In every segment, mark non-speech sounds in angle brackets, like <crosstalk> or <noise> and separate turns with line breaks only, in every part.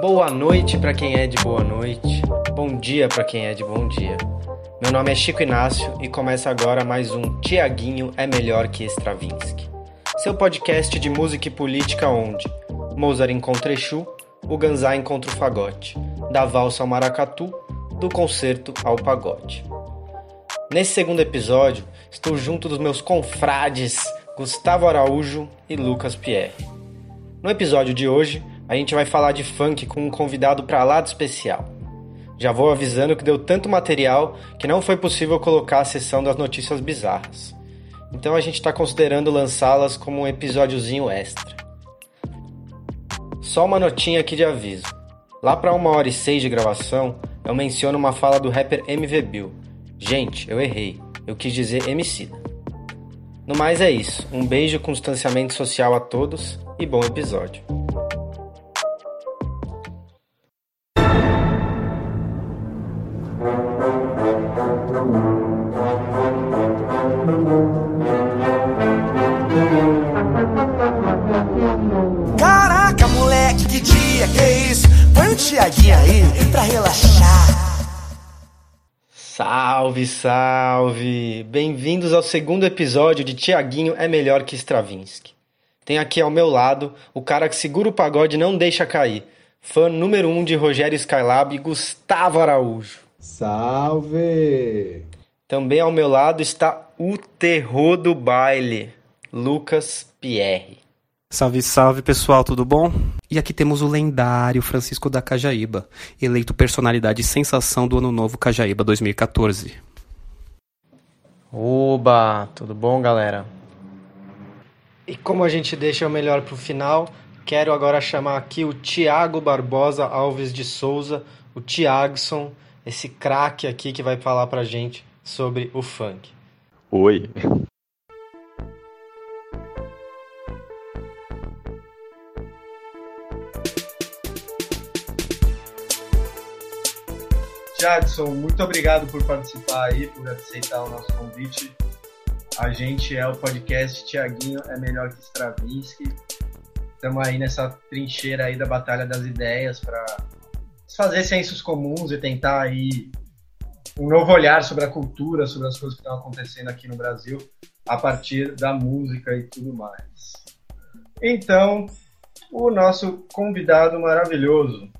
Boa noite para quem é de boa noite. Bom dia para quem é de bom dia. Meu nome é Chico Inácio e começa agora mais um Tiaguinho é melhor que Stravinsky. Seu podcast de música e política onde Mozart encontra Exu, o Ganzá encontra o fagote, da valsa ao maracatu, do concerto ao pagode. Nesse segundo episódio, estou junto dos meus confrades Gustavo Araújo e Lucas Pierre. No episódio de hoje, a gente vai falar de funk com um convidado para lá de especial. Já vou avisando que deu tanto material que não foi possível colocar a sessão das notícias bizarras. Então a gente está considerando lançá-las como um episódiozinho extra. Só uma notinha aqui de aviso. Lá para uma hora e seis de gravação, eu menciono uma fala do rapper MV Bill. Gente, eu errei. Eu quis dizer MC. No mais é isso. Um beijo com distanciamento social a todos e bom episódio. Salve! Bem-vindos ao segundo episódio de Tiaguinho é melhor que Stravinsky. Tem aqui ao meu lado o cara que segura o pagode e não deixa cair. Fã número um de Rogério Skylab, Gustavo Araújo.
Salve!
Também ao meu lado está o terror do baile, Lucas Pierre.
Salve, salve pessoal, tudo bom? E aqui temos o lendário Francisco da Cajaíba, eleito personalidade sensação do Ano Novo Cajaíba 2014.
Oba, tudo bom, galera? E como a gente deixa o melhor pro final, quero agora chamar aqui o Tiago Barbosa Alves de Souza, o Tiagson, esse craque aqui que vai falar pra gente sobre o funk.
Oi.
Jadson, muito obrigado por participar aí, por aceitar o nosso convite. A gente é o podcast Tiaguinho é melhor que Stravinsky. Estamos aí nessa trincheira aí da batalha das ideias para fazer sensos comuns e tentar aí um novo olhar sobre a cultura, sobre as coisas que estão acontecendo aqui no Brasil a partir da música e tudo mais. Então, o nosso convidado maravilhoso,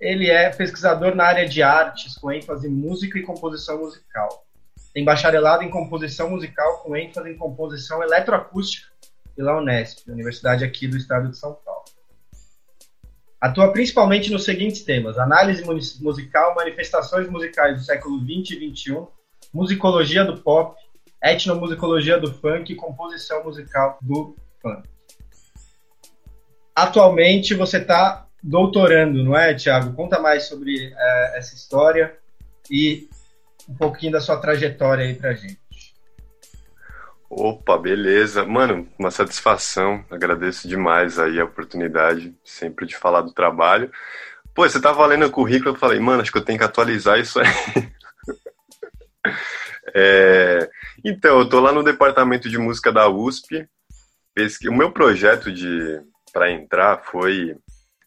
ele é pesquisador na área de artes, com ênfase em música e composição musical. Tem bacharelado em composição musical com ênfase em composição eletroacústica pela Unesp, Universidade aqui do estado de São Paulo. Atua principalmente nos seguintes temas: análise musical, manifestações musicais do século 20 e 21, musicologia do pop, etnomusicologia do funk e composição musical do funk. Atualmente você está doutorando, não é, Tiago? Conta mais sobre é, essa história e um pouquinho da sua trajetória aí pra gente.
Opa, beleza. Mano, uma satisfação. Agradeço demais aí a oportunidade, sempre de falar do trabalho. Pô, você tava lendo o currículo, eu falei, mano, acho que eu tenho que atualizar isso aí. <laughs> é... Então, eu tô lá no departamento de música da USP. O meu projeto de para entrar foi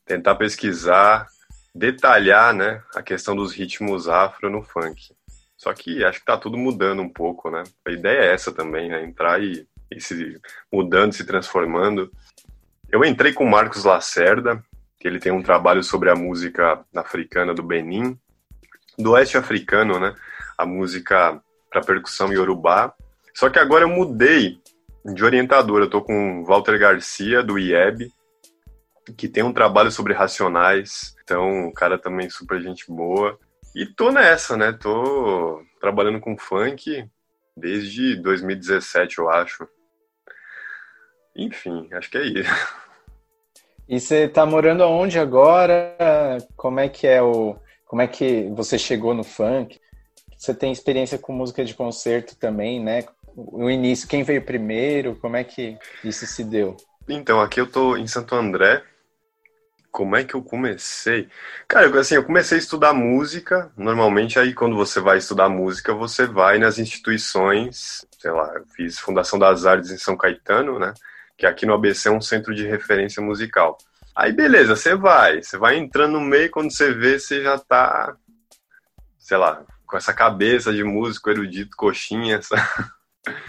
tentar pesquisar, detalhar, né, a questão dos ritmos afro no funk. Só que acho que tá tudo mudando um pouco, né? A ideia é essa também, né? Entrar e, e se mudando, se transformando. Eu entrei com o Marcos Lacerda, que ele tem um trabalho sobre a música africana do Benin, do oeste africano, né? A música para percussão iorubá. Só que agora eu mudei de orientador. Eu tô com Walter Garcia, do IEB, que tem um trabalho sobre racionais. Então, um cara também super gente boa. E tô nessa, né? Tô trabalhando com funk desde 2017, eu acho. Enfim, acho que é isso.
E você tá morando aonde agora? Como é que é o como é que você chegou no funk? Você tem experiência com música de concerto também, né? O início, quem veio primeiro? Como é que isso se deu?
Então, aqui eu tô em Santo André, como é que eu comecei? Cara, assim, eu comecei a estudar música. Normalmente, aí, quando você vai estudar música, você vai nas instituições. Sei lá, eu fiz Fundação das Artes em São Caetano, né? que aqui no ABC é um centro de referência musical. Aí beleza, você vai, você vai entrando no meio, quando você vê, você já tá, sei lá, com essa cabeça de músico erudito, coxinha, essa... <laughs>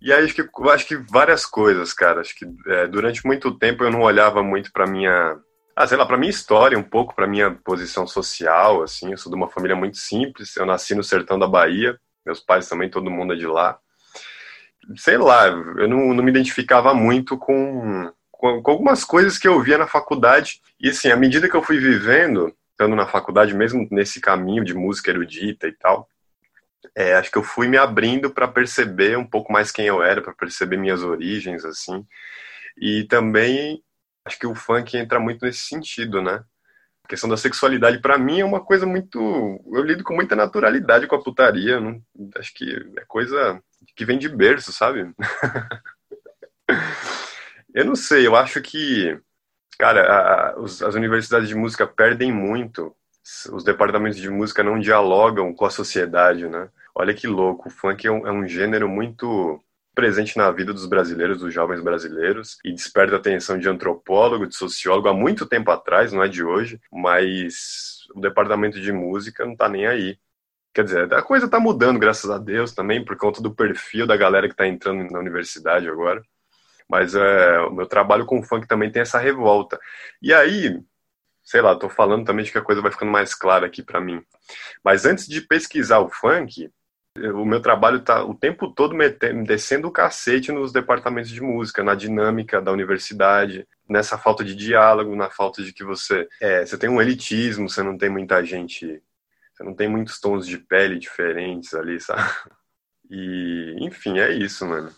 E aí acho que, acho que várias coisas, cara. Acho que é, durante muito tempo eu não olhava muito para minha, ah, sei lá, para minha história, um pouco para minha posição social, assim. Eu sou de uma família muito simples. Eu nasci no sertão da Bahia. Meus pais também, todo mundo é de lá. Sei lá, eu não, não me identificava muito com, com, com algumas coisas que eu via na faculdade. E assim, à medida que eu fui vivendo, estando na faculdade, mesmo nesse caminho de música erudita e tal, é, acho que eu fui me abrindo para perceber um pouco mais quem eu era, para perceber minhas origens, assim. E também acho que o funk entra muito nesse sentido, né? A questão da sexualidade, para mim, é uma coisa muito. Eu lido com muita naturalidade com a putaria. Não... Acho que é coisa que vem de berço, sabe? <laughs> eu não sei, eu acho que. Cara, a, a, as universidades de música perdem muito os departamentos de música não dialogam com a sociedade, né? Olha que louco, o funk é um, é um gênero muito presente na vida dos brasileiros, dos jovens brasileiros, e desperta a atenção de antropólogo, de sociólogo há muito tempo atrás, não é de hoje, mas o departamento de música não tá nem aí. Quer dizer, a coisa tá mudando, graças a Deus, também, por conta do perfil da galera que tá entrando na universidade agora. Mas é, o meu trabalho com funk também tem essa revolta. E aí, sei lá, tô falando também de que a coisa vai ficando mais clara aqui para mim. Mas antes de pesquisar o funk, o meu trabalho tá o tempo todo metendo, descendo o cacete nos departamentos de música, na dinâmica da universidade, nessa falta de diálogo, na falta de que você é, você tem um elitismo, você não tem muita gente, você não tem muitos tons de pele diferentes ali, sabe? E, enfim, é isso, mano.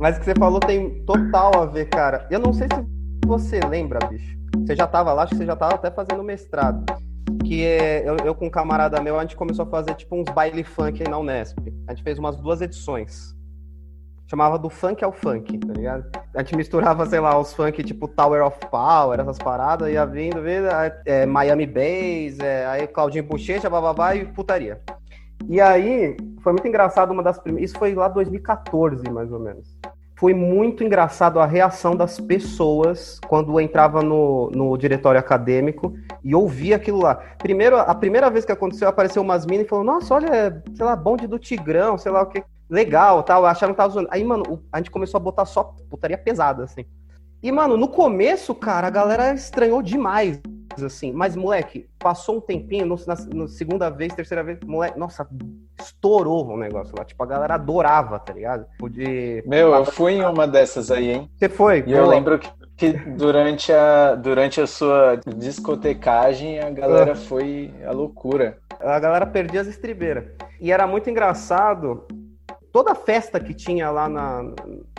Mas o que você falou tem total a ver, cara. Eu não sei se você lembra, bicho. Você já tava lá, acho que você já tava até fazendo mestrado. Que é, eu, eu com um camarada meu, a gente começou a fazer tipo uns baile funk aí na Unesp. A gente fez umas duas edições. Chamava do funk ao funk, tá ligado? A gente misturava, sei lá, os funk tipo Tower of Power, essas paradas, ia vindo, vindo, é, Miami Bass, é, aí Claudinho Bochecha, bababá e putaria. E aí, foi muito engraçado uma das primeiras. Isso foi lá 2014, mais ou menos foi muito engraçado a reação das pessoas quando entrava no, no diretório acadêmico e ouvia aquilo lá. Primeiro, a primeira vez que aconteceu, apareceu umas minas e falou: Nossa, olha, sei lá, bonde do Tigrão, sei lá o que. Legal, tal. Acharam que tava zoando. Aí, mano, a gente começou a botar só putaria pesada, assim. E, mano, no começo, cara, a galera estranhou demais assim. Mas, moleque, passou um tempinho, no, na, segunda vez, terceira vez, moleque, nossa, estourou o negócio lá. Tipo, a galera adorava, tá ligado?
De... Meu, eu fui em uma dessas aí, hein?
Você foi?
E eu lembro que, que, durante, a, durante a sua discotecagem, a galera ah. foi a loucura.
A galera perdia as estribeiras. E era muito engraçado toda festa que tinha lá na,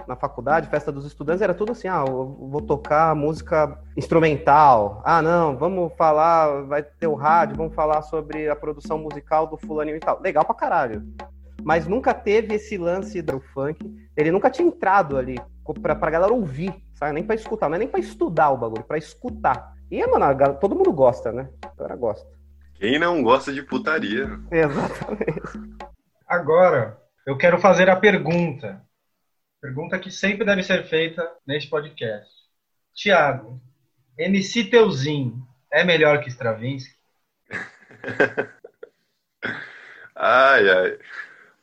na faculdade, festa dos estudantes, era tudo assim, ah, eu vou tocar música instrumental. Ah, não, vamos falar, vai ter o rádio, vamos falar sobre a produção musical do fulaninho e tal. Legal pra caralho. Mas nunca teve esse lance do funk. Ele nunca tinha entrado ali pra, pra galera ouvir, sabe? Nem pra escutar, não é nem pra estudar o bagulho, pra escutar. E, mano, todo mundo gosta, né? A galera gosta.
Quem não gosta de putaria?
Exatamente.
Agora, eu quero fazer a pergunta. Pergunta que sempre deve ser feita neste podcast. Tiago, MC Teuzinho é melhor que Stravinsky? <laughs>
ai, ai.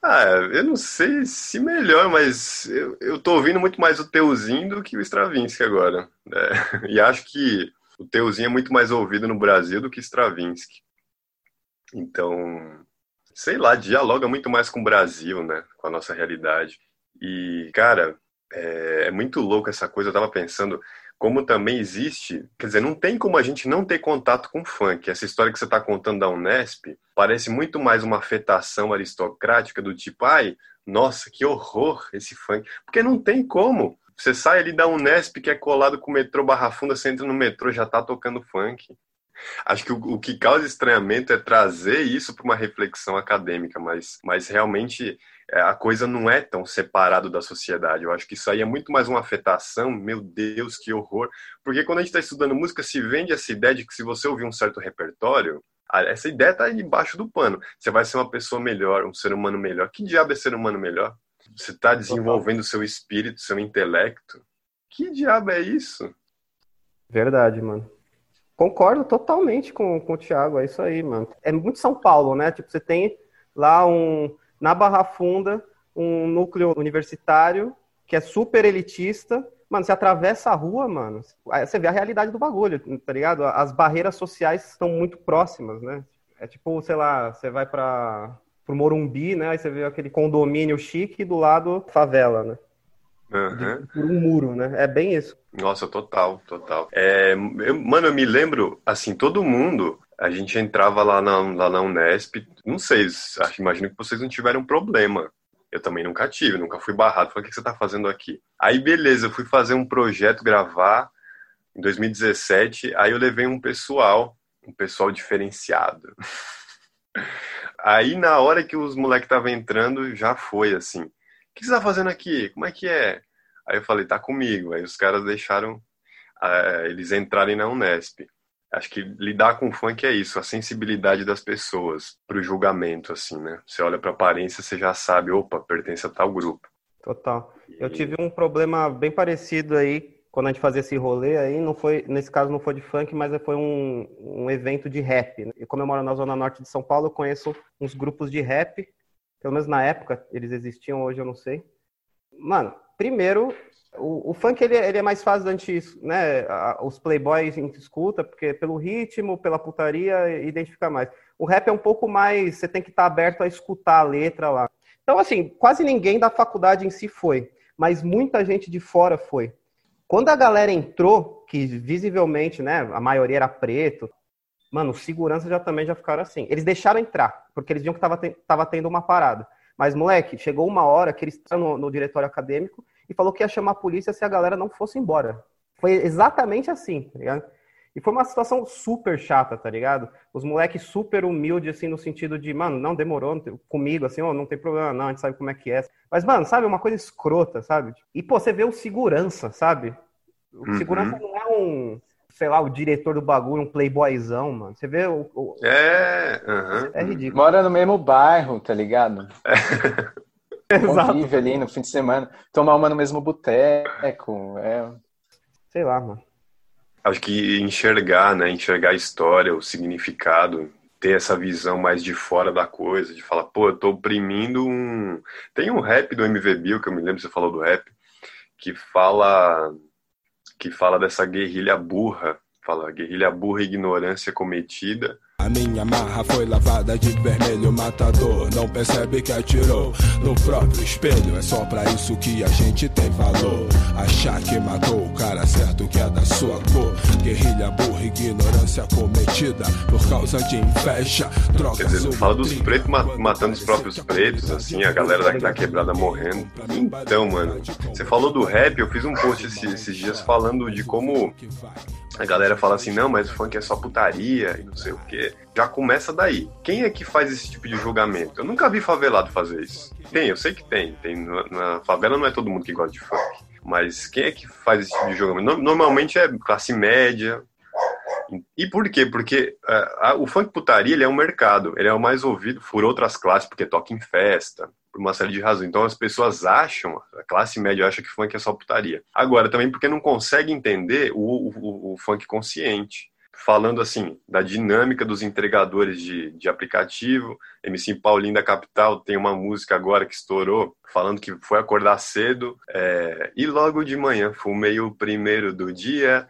Ah, eu não sei se melhor, mas eu, eu tô ouvindo muito mais o Teuzinho do que o Stravinsky agora. É, <laughs> e acho que o Teuzinho é muito mais ouvido no Brasil do que Stravinsky. Então, sei lá, dialoga muito mais com o Brasil, né? Com a nossa realidade. E, cara, é, é muito louco essa coisa. Eu tava pensando como também existe, quer dizer, não tem como a gente não ter contato com funk. Essa história que você está contando da Unesp parece muito mais uma afetação aristocrática do tipo, ai, nossa, que horror esse funk. Porque não tem como. Você sai ali da Unesp, que é colado com o metrô Barra Funda, você entra no metrô, já tá tocando funk. Acho que o, o, que causa estranhamento é trazer isso para uma reflexão acadêmica, mas, mas realmente a coisa não é tão separado da sociedade. Eu acho que isso aí é muito mais uma afetação. Meu Deus, que horror! Porque quando a gente está estudando música, se vende essa ideia de que se você ouvir um certo repertório, essa ideia está debaixo do pano. Você vai ser uma pessoa melhor, um ser humano melhor. Que diabo é ser humano melhor? Você está desenvolvendo seu espírito, seu intelecto. Que diabo é isso?
Verdade, mano. Concordo totalmente com, com o Thiago, é isso aí, mano. É muito São Paulo, né? Tipo, você tem lá um, na Barra Funda, um núcleo universitário que é super elitista. Mano, você atravessa a rua, mano, você vê a realidade do bagulho, tá ligado? As barreiras sociais estão muito próximas, né? É tipo, sei lá, você vai para pro Morumbi, né? Aí você vê aquele condomínio chique e do lado favela, né?
Uhum.
por um muro, né? É bem isso.
Nossa, total, total. É, eu, mano, eu me lembro, assim, todo mundo, a gente entrava lá na, lá na Unesp, não sei, imagino que vocês não tiveram problema. Eu também nunca tive, nunca fui barrado. Falei, o que você tá fazendo aqui? Aí, beleza, eu fui fazer um projeto, gravar, em 2017, aí eu levei um pessoal, um pessoal diferenciado. <laughs> Aí, na hora que os moleques estavam entrando, já foi assim que você tá fazendo aqui? Como é que é? Aí eu falei, tá comigo. Aí os caras deixaram uh, eles entrarem na Unesp. Acho que lidar com funk é isso, a sensibilidade das pessoas pro julgamento, assim, né? Você olha pra aparência, você já sabe, opa, pertence a tal grupo.
Total. Eu tive um problema bem parecido aí, quando a gente fazia esse rolê aí, não foi, nesse caso não foi de funk, mas foi um, um evento de rap. Né? E como eu moro na zona norte de São Paulo, eu conheço uns grupos de rap pelo menos na época eles existiam, hoje eu não sei. Mano, primeiro, o, o funk ele, ele, é mais fácil antes, né? Os playboys a gente escuta, porque pelo ritmo, pela putaria, identifica mais. O rap é um pouco mais, você tem que estar aberto a escutar a letra lá. Então, assim, quase ninguém da faculdade em si foi, mas muita gente de fora foi. Quando a galera entrou, que visivelmente, né, a maioria era preto, Mano, os seguranças já também já ficaram assim. Eles deixaram entrar, porque eles viam que tava, tava tendo uma parada. Mas, moleque, chegou uma hora que eles estavam no, no diretório acadêmico e falou que ia chamar a polícia se a galera não fosse embora. Foi exatamente assim, tá ligado? E foi uma situação super chata, tá ligado? Os moleques super humildes, assim, no sentido de, mano, não demorou comigo, assim, oh, não tem problema, não, a gente sabe como é que é. Mas, mano, sabe, uma coisa escrota, sabe? E, pô, você vê o segurança, sabe? O uhum. segurança não é um sei lá, o diretor do bagulho, um playboyzão, mano. Você vê o. o...
É,
uhum. é ridículo. Mora no mesmo bairro, tá ligado? <laughs> <laughs> Convive ali no fim de semana. Tomar uma no mesmo boteco. É...
Sei lá, mano.
Acho que enxergar, né? Enxergar a história, o significado, ter essa visão mais de fora da coisa, de falar, pô, eu tô oprimindo um. Tem um rap do MV Bill, que eu me lembro, você falou do rap, que fala que fala dessa guerrilha burra, fala guerrilha burra e ignorância cometida
a minha marra foi lavada de vermelho matador. Não percebe que atirou no próprio espelho. É só pra isso que a gente tem valor. Achar que matou o cara certo que é da sua cor. Guerrilha burra, ignorância cometida por causa de inveja, drogas.
Quer dizer, fala dos pretos matando os próprios pretos, assim, a galera da, da quebrada morrendo. Então, mano, você falou do rap, eu fiz um post esses, esses dias falando de como a galera fala assim, não, mas o funk é só putaria e não sei o Já começa daí. Quem é que faz esse tipo de julgamento? Eu nunca vi favelado fazer isso. Tem, eu sei que tem. tem na favela não é todo mundo que gosta de funk. Mas quem é que faz esse tipo de julgamento? Normalmente é classe média. E por quê? Porque uh, o funk putaria ele é um mercado. Ele é o mais ouvido por outras classes, porque toca em festa, por uma série de razões. Então as pessoas acham, a classe média acha que funk é só putaria. Agora, também porque não consegue entender o, o, o funk consciente. Falando assim, da dinâmica dos entregadores de, de aplicativo. MC Paulinho da Capital tem uma música agora que estourou, falando que foi acordar cedo é, e logo de manhã fumei o primeiro do dia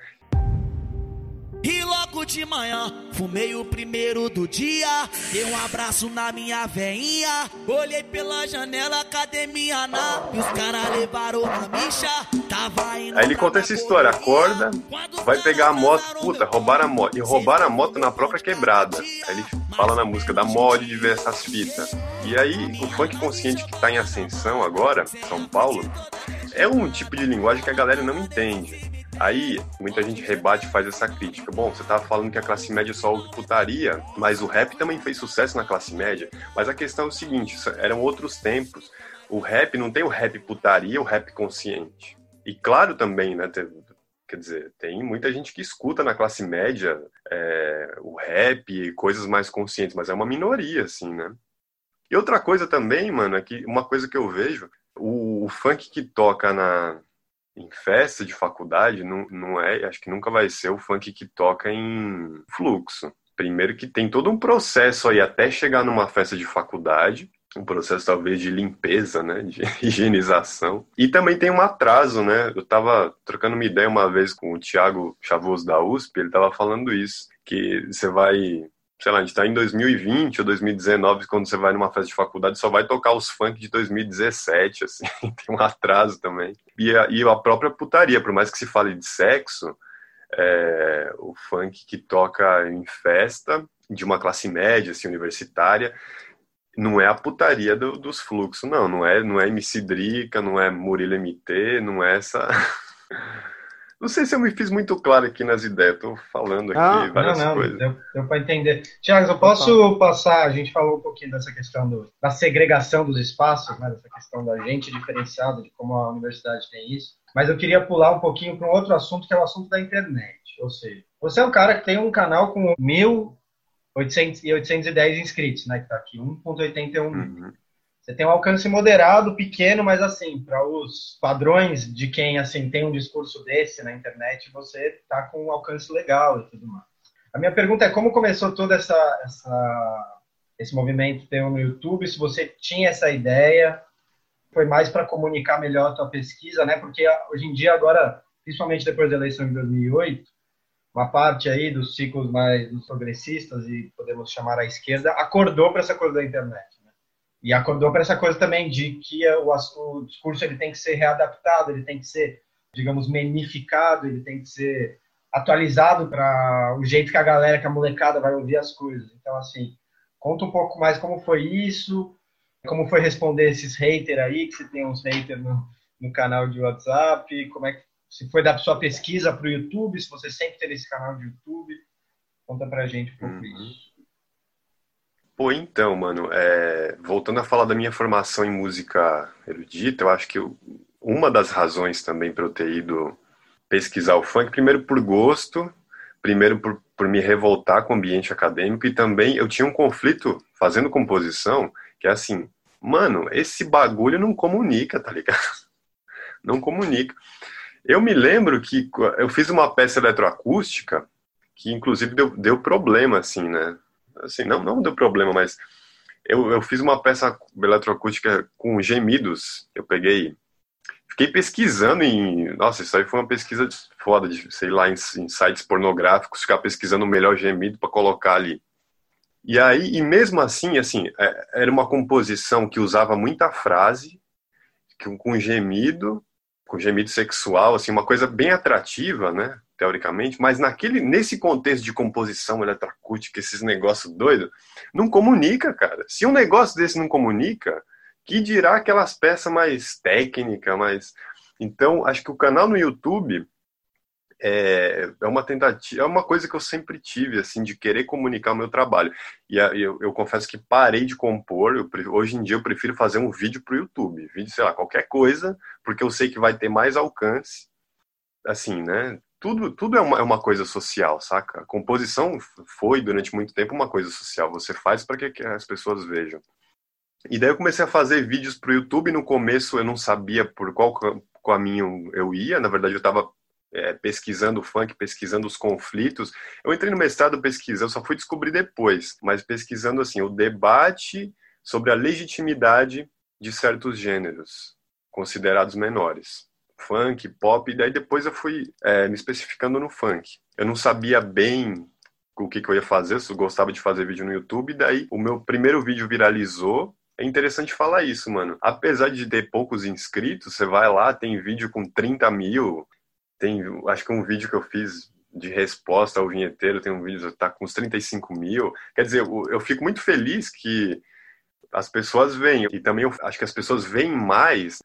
de manhã, fumei o primeiro do dia. Dei um abraço na minha veinha. Olhei pela janela, academia na. E os caras levaram na micha. Tava indo
Aí ele conta essa história: acorda, vai pegar a moto. Puta, roubaram a moto. E roubaram a moto na própria quebrada. Aí ele fala na música da mod de ver essas fitas. E aí, o funk consciente que tá em ascensão agora, São Paulo, é um tipo de linguagem que a galera não entende Aí, muita gente rebate e faz essa crítica. Bom, você tava falando que a classe média só ouve putaria, mas o rap também fez sucesso na classe média. Mas a questão é o seguinte, eram outros tempos. O rap não tem o rap putaria, o rap consciente. E claro também, né, quer dizer, tem muita gente que escuta na classe média é, o rap, coisas mais conscientes, mas é uma minoria, assim, né? E outra coisa também, mano, é que uma coisa que eu vejo, o, o funk que toca na, em festa de faculdade não, não é, acho que nunca vai ser o funk que toca em fluxo. Primeiro que tem todo um processo aí até chegar numa festa de faculdade, um processo talvez de limpeza, né, de <laughs> higienização. E também tem um atraso, né? Eu tava trocando uma ideia uma vez com o Thiago Chavoso da USP, ele tava falando isso, que você vai sei lá, a gente tá em 2020 ou 2019, quando você vai numa festa de faculdade, só vai tocar os funk de 2017, assim, <laughs> tem um atraso também. E a, e a própria putaria, por mais que se fale de sexo, é, o funk que toca em festa, de uma classe média, assim, universitária, não é a putaria do, dos fluxos, não, não é, não é MC Drica, não é Murilo MT, não é essa... <laughs> Não sei se eu me fiz muito claro aqui nas ideias, estou falando aqui ah, várias não, não, coisas.
Deu, deu para entender. Tiago, eu posso passar, a gente falou um pouquinho dessa questão do, da segregação dos espaços, né, dessa questão da gente diferenciada, de como a universidade tem isso, mas eu queria pular um pouquinho para um outro assunto, que é o assunto da internet. Ou seja, você é um cara que tem um canal com 1.810 inscritos, né, que está aqui, 1.81 uhum. Você tem um alcance moderado, pequeno, mas assim, para os padrões de quem assim tem um discurso desse na internet, você está com um alcance legal e tudo mais. A minha pergunta é como começou todo essa, essa esse movimento teu no YouTube, se você tinha essa ideia, foi mais para comunicar melhor a tua pesquisa, né? Porque hoje em dia agora, principalmente depois da eleição de 2008, uma parte aí dos ciclos mais dos progressistas e podemos chamar a esquerda acordou para essa coisa da internet e acordou para essa coisa também de que o, o, discurso ele tem que ser readaptado, ele tem que ser, digamos, menificado, ele tem que ser atualizado para o jeito que a galera, que a molecada vai ouvir as coisas. Então, assim, conta um pouco mais como foi isso, como foi responder esses haters aí, que você tem uns haters no, no canal de WhatsApp, como é que se foi da sua pesquisa para o YouTube, se você sempre teve esse canal de YouTube. Conta pra gente um pouco uhum. isso.
Pô, então, mano, é... voltando a falar da minha formação em música erudita, eu acho que uma das razões também para eu ter ido pesquisar o funk, primeiro por gosto, primeiro por, por me revoltar com o ambiente acadêmico e também eu tinha um conflito fazendo composição, que é assim, mano, esse bagulho não comunica, tá ligado? <laughs> Não comunica. Eu me lembro que eu fiz uma peça eletroacústica que inclusive deu, deu problema, assim, né? Assim, não, não deu problema, mas eu, eu fiz uma peça eletroacústica com gemidos. Eu peguei, fiquei pesquisando em, nossa, isso aí foi uma pesquisa foda de, sei lá, em, em sites pornográficos, ficar pesquisando o melhor gemido para colocar ali. E aí, e mesmo assim, assim, é, era uma composição que usava muita frase, com gemido, com gemido sexual, assim, uma coisa bem atrativa, né? Teoricamente, mas naquele, nesse contexto de composição eletroacústica, esses negócios doidos, não comunica, cara. Se um negócio desse não comunica, que dirá aquelas peças mais técnicas, mais. Então, acho que o canal no YouTube é, é uma tentativa, é uma coisa que eu sempre tive, assim, de querer comunicar o meu trabalho. E eu, eu confesso que parei de compor, eu, hoje em dia eu prefiro fazer um vídeo para o YouTube, vídeo, sei lá, qualquer coisa, porque eu sei que vai ter mais alcance, assim, né? Tudo, tudo é, uma, é uma coisa social, saca? A composição foi, durante muito tempo, uma coisa social. Você faz para que, as pessoas vejam. E daí eu comecei a fazer vídeos para o YouTube. No começo eu não sabia por qual caminho eu ia. Na verdade, eu estava é, pesquisando o funk, pesquisando os conflitos. Eu entrei no mestrado pesquisando, só fui descobrir depois, mas pesquisando assim o debate sobre a legitimidade de certos gêneros considerados menores funk, pop, e daí depois eu fui é, me especificando no funk. Eu não sabia bem o que, que eu ia fazer, eu gostava de fazer vídeo no YouTube, e daí o meu primeiro vídeo viralizou. É interessante falar isso, mano. Apesar de ter poucos inscritos, você vai lá, tem vídeo com 30 mil, tem, acho que um vídeo que eu fiz de resposta ao vinheteiro, tem um vídeo que tá com uns 35 mil. Quer dizer, eu, eu fico muito feliz que as pessoas veem, e também eu acho que as pessoas veem mais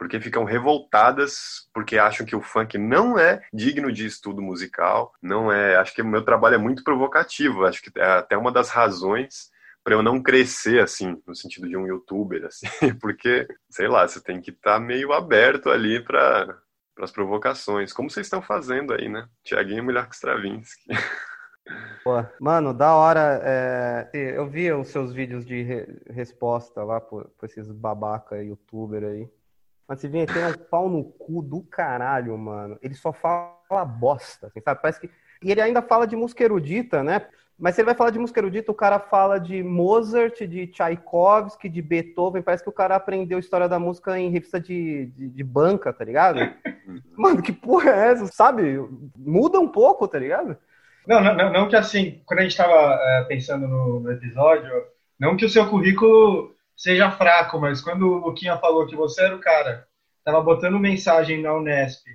porque ficam revoltadas porque acham que o funk não é digno de estudo musical, não é. Acho que o meu trabalho é muito provocativo, acho que é até uma das razões para eu não crescer assim, no sentido de um youtuber <laughs> assim, porque, sei lá, você tem que estar tá meio aberto ali para as provocações, como vocês estão fazendo aí, né? Tiaguinho melhor que Stravinsky. <laughs>
Pô, mano, da hora. É... Eu vi os seus vídeos de re resposta lá por, por esses babaca youtuber aí. Mas você vê, tem um pau no cu do caralho, mano. Ele só fala bosta, assim, sabe? Parece que. E ele ainda fala de música erudita, né? Mas se ele vai falar de música erudita, o cara fala de Mozart, de Tchaikovsky, de Beethoven. Parece que o cara aprendeu a história da música em revista de, de, de banca, tá ligado? <laughs> Mano, que porra é essa? Sabe? Muda um pouco, tá ligado?
Não, não, não que assim, quando a gente tava é, pensando no, no episódio, não que o seu currículo seja fraco, mas quando o Luquinha falou que você era o cara, tava botando mensagem na Unesp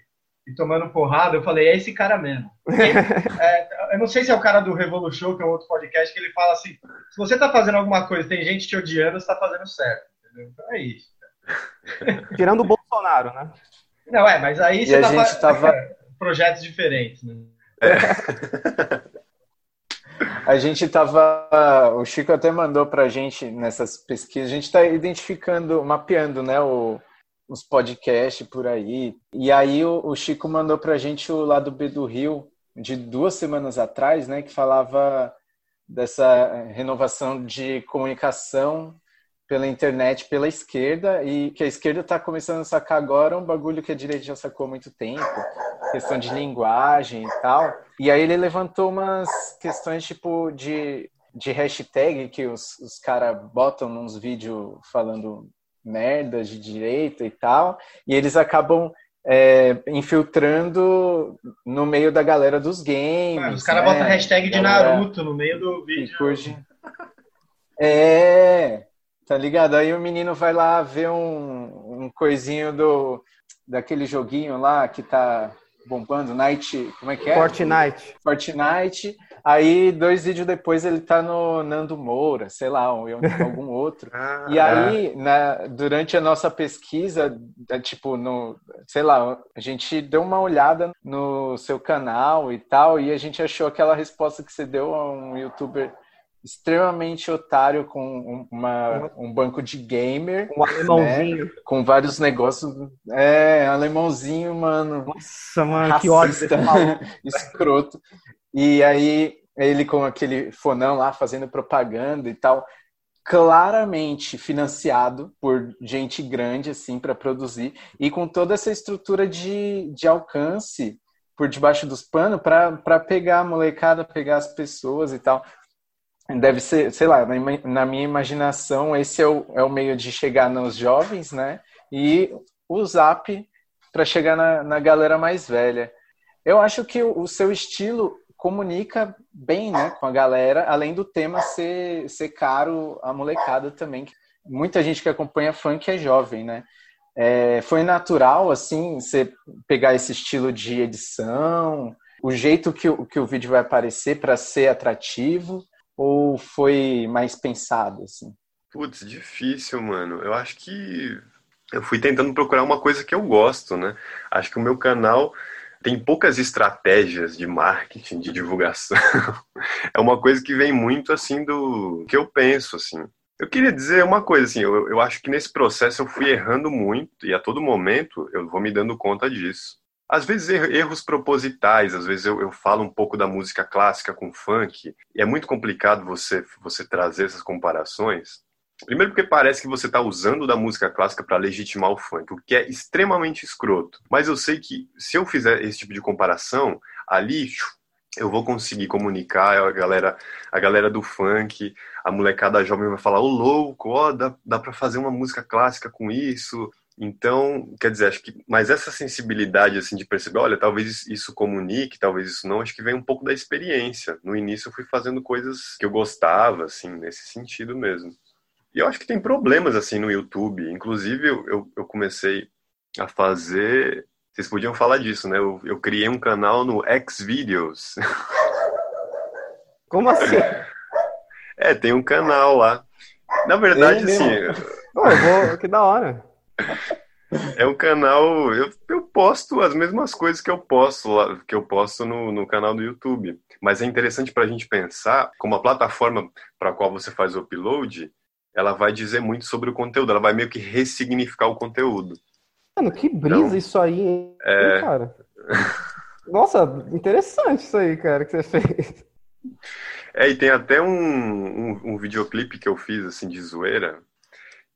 e tomando porrada, eu falei, é esse cara mesmo. <laughs> é, eu não sei se é o cara do Revolution, que é um outro podcast, que ele fala assim: se você tá fazendo alguma coisa tem gente te odiando, você tá fazendo certo. Entendeu? Então é isso. <laughs>
Tirando o Bolsonaro, né?
Não, é, mas aí
e
você
a
tá
gente tava... <laughs>
projetos diferentes, né?
É. A gente tava. O Chico até mandou pra gente nessas pesquisas, a gente está identificando, mapeando, né, o, os podcasts por aí. E aí o, o Chico mandou pra gente o lado B do Rio, de duas semanas atrás, né, que falava dessa renovação de comunicação pela internet pela esquerda e que a esquerda está começando a sacar agora um bagulho que a direita já sacou há muito tempo, questão de linguagem e tal. E aí ele levantou umas questões tipo de, de hashtag que os, os caras botam nos vídeos falando merda de direita e tal, e eles acabam é, infiltrando no meio da galera dos games.
Ah, os caras né? botam hashtag de Naruto no meio do vídeo.
É, Tá ligado? Aí o menino vai lá ver um, um coisinho do daquele joguinho lá que tá bombando, Night, como é que é?
Fortnite.
Fortnite. Aí, dois vídeos depois, ele tá no Nando Moura, sei lá, ou em <laughs> algum outro. ah, e aí, é. na, durante a nossa pesquisa, é, tipo, no, sei lá, a gente deu uma olhada no seu canal e tal, e a gente achou aquela resposta que você deu a um youtuber extremamente otário com uma, um banco de gamer.
Um alemãozinho.
Né? Com vários negócios. É, alemãozinho, mano.
Nossa, mano, racista, que ódio. <laughs>
escroto. E aí, ele com aquele fonão lá fazendo propaganda e tal. Claramente financiado por gente grande, assim, para produzir. E com toda essa estrutura de, de alcance por debaixo dos panos para pegar a molecada, pegar as pessoas e tal deve ser, sei lá, na minha imaginação, esse é o, é o meio de chegar nos jovens, né? E o Zap para chegar na, na galera mais velha. Eu acho que o, o, seu estilo comunica bem, né, com a galera, além do tema ser, ser caro a molecada também. Muita gente que acompanha funk é jovem, né? É, foi natural, assim, você pegar esse estilo de edição, o jeito que que o vídeo vai aparecer para ser atrativo, ou foi mais pensado, assim?
Putz, difícil, mano. Eu acho que eu fui tentando procurar uma coisa que eu gosto, né? Acho que o meu canal tem poucas estratégias de marketing, de divulgação. <laughs> é uma coisa que vem muito assim do que eu penso, assim. Eu queria dizer uma coisa, assim, eu, eu acho que nesse processo eu fui errando muito e a todo momento eu vou me dando conta disso às vezes erros propositais, às vezes eu, eu, falo um pouco da música clássica com funk, e é muito complicado você, você trazer essas comparações. Primeiro porque parece que você está usando da música clássica para legitimar o funk, o que é extremamente escroto. Mas eu sei que se eu fizer esse tipo de comparação, ali eu vou conseguir comunicar a galera, a galera do funk, a molecada jovem vai falar, ô louco, ó, dá, dá para fazer uma música clássica com isso, então, quer dizer, acho que, mas essa sensibilidade, assim, de perceber, olha, talvez isso comunique, talvez isso não, acho que vem um pouco da experiência. No início eu fui fazendo coisas que eu gostava, assim, nesse sentido mesmo. E eu acho que tem problemas, assim, no YouTube. Inclusive, eu, eu, eu comecei a fazer... Vocês podiam falar disso, né? Eu, eu criei um canal no Xvideos. <laughs>
Como assim?
É, tem um canal lá. Na verdade, assim...
Pô, eu vou... Que da hora.
É um canal. Eu, eu posto as mesmas coisas que eu posto lá, que eu posto no, no canal do YouTube. Mas é interessante para a gente pensar como a plataforma para a qual você faz o upload, ela vai dizer muito sobre o conteúdo. Ela vai meio que ressignificar o conteúdo.
Mano, que brisa
Então,
isso aí, hein,
É,
cara? Nossa, interessante isso aí, cara, que você fez.
É, e tem até um, um, um videoclipe que eu fiz, assim, de zoeira,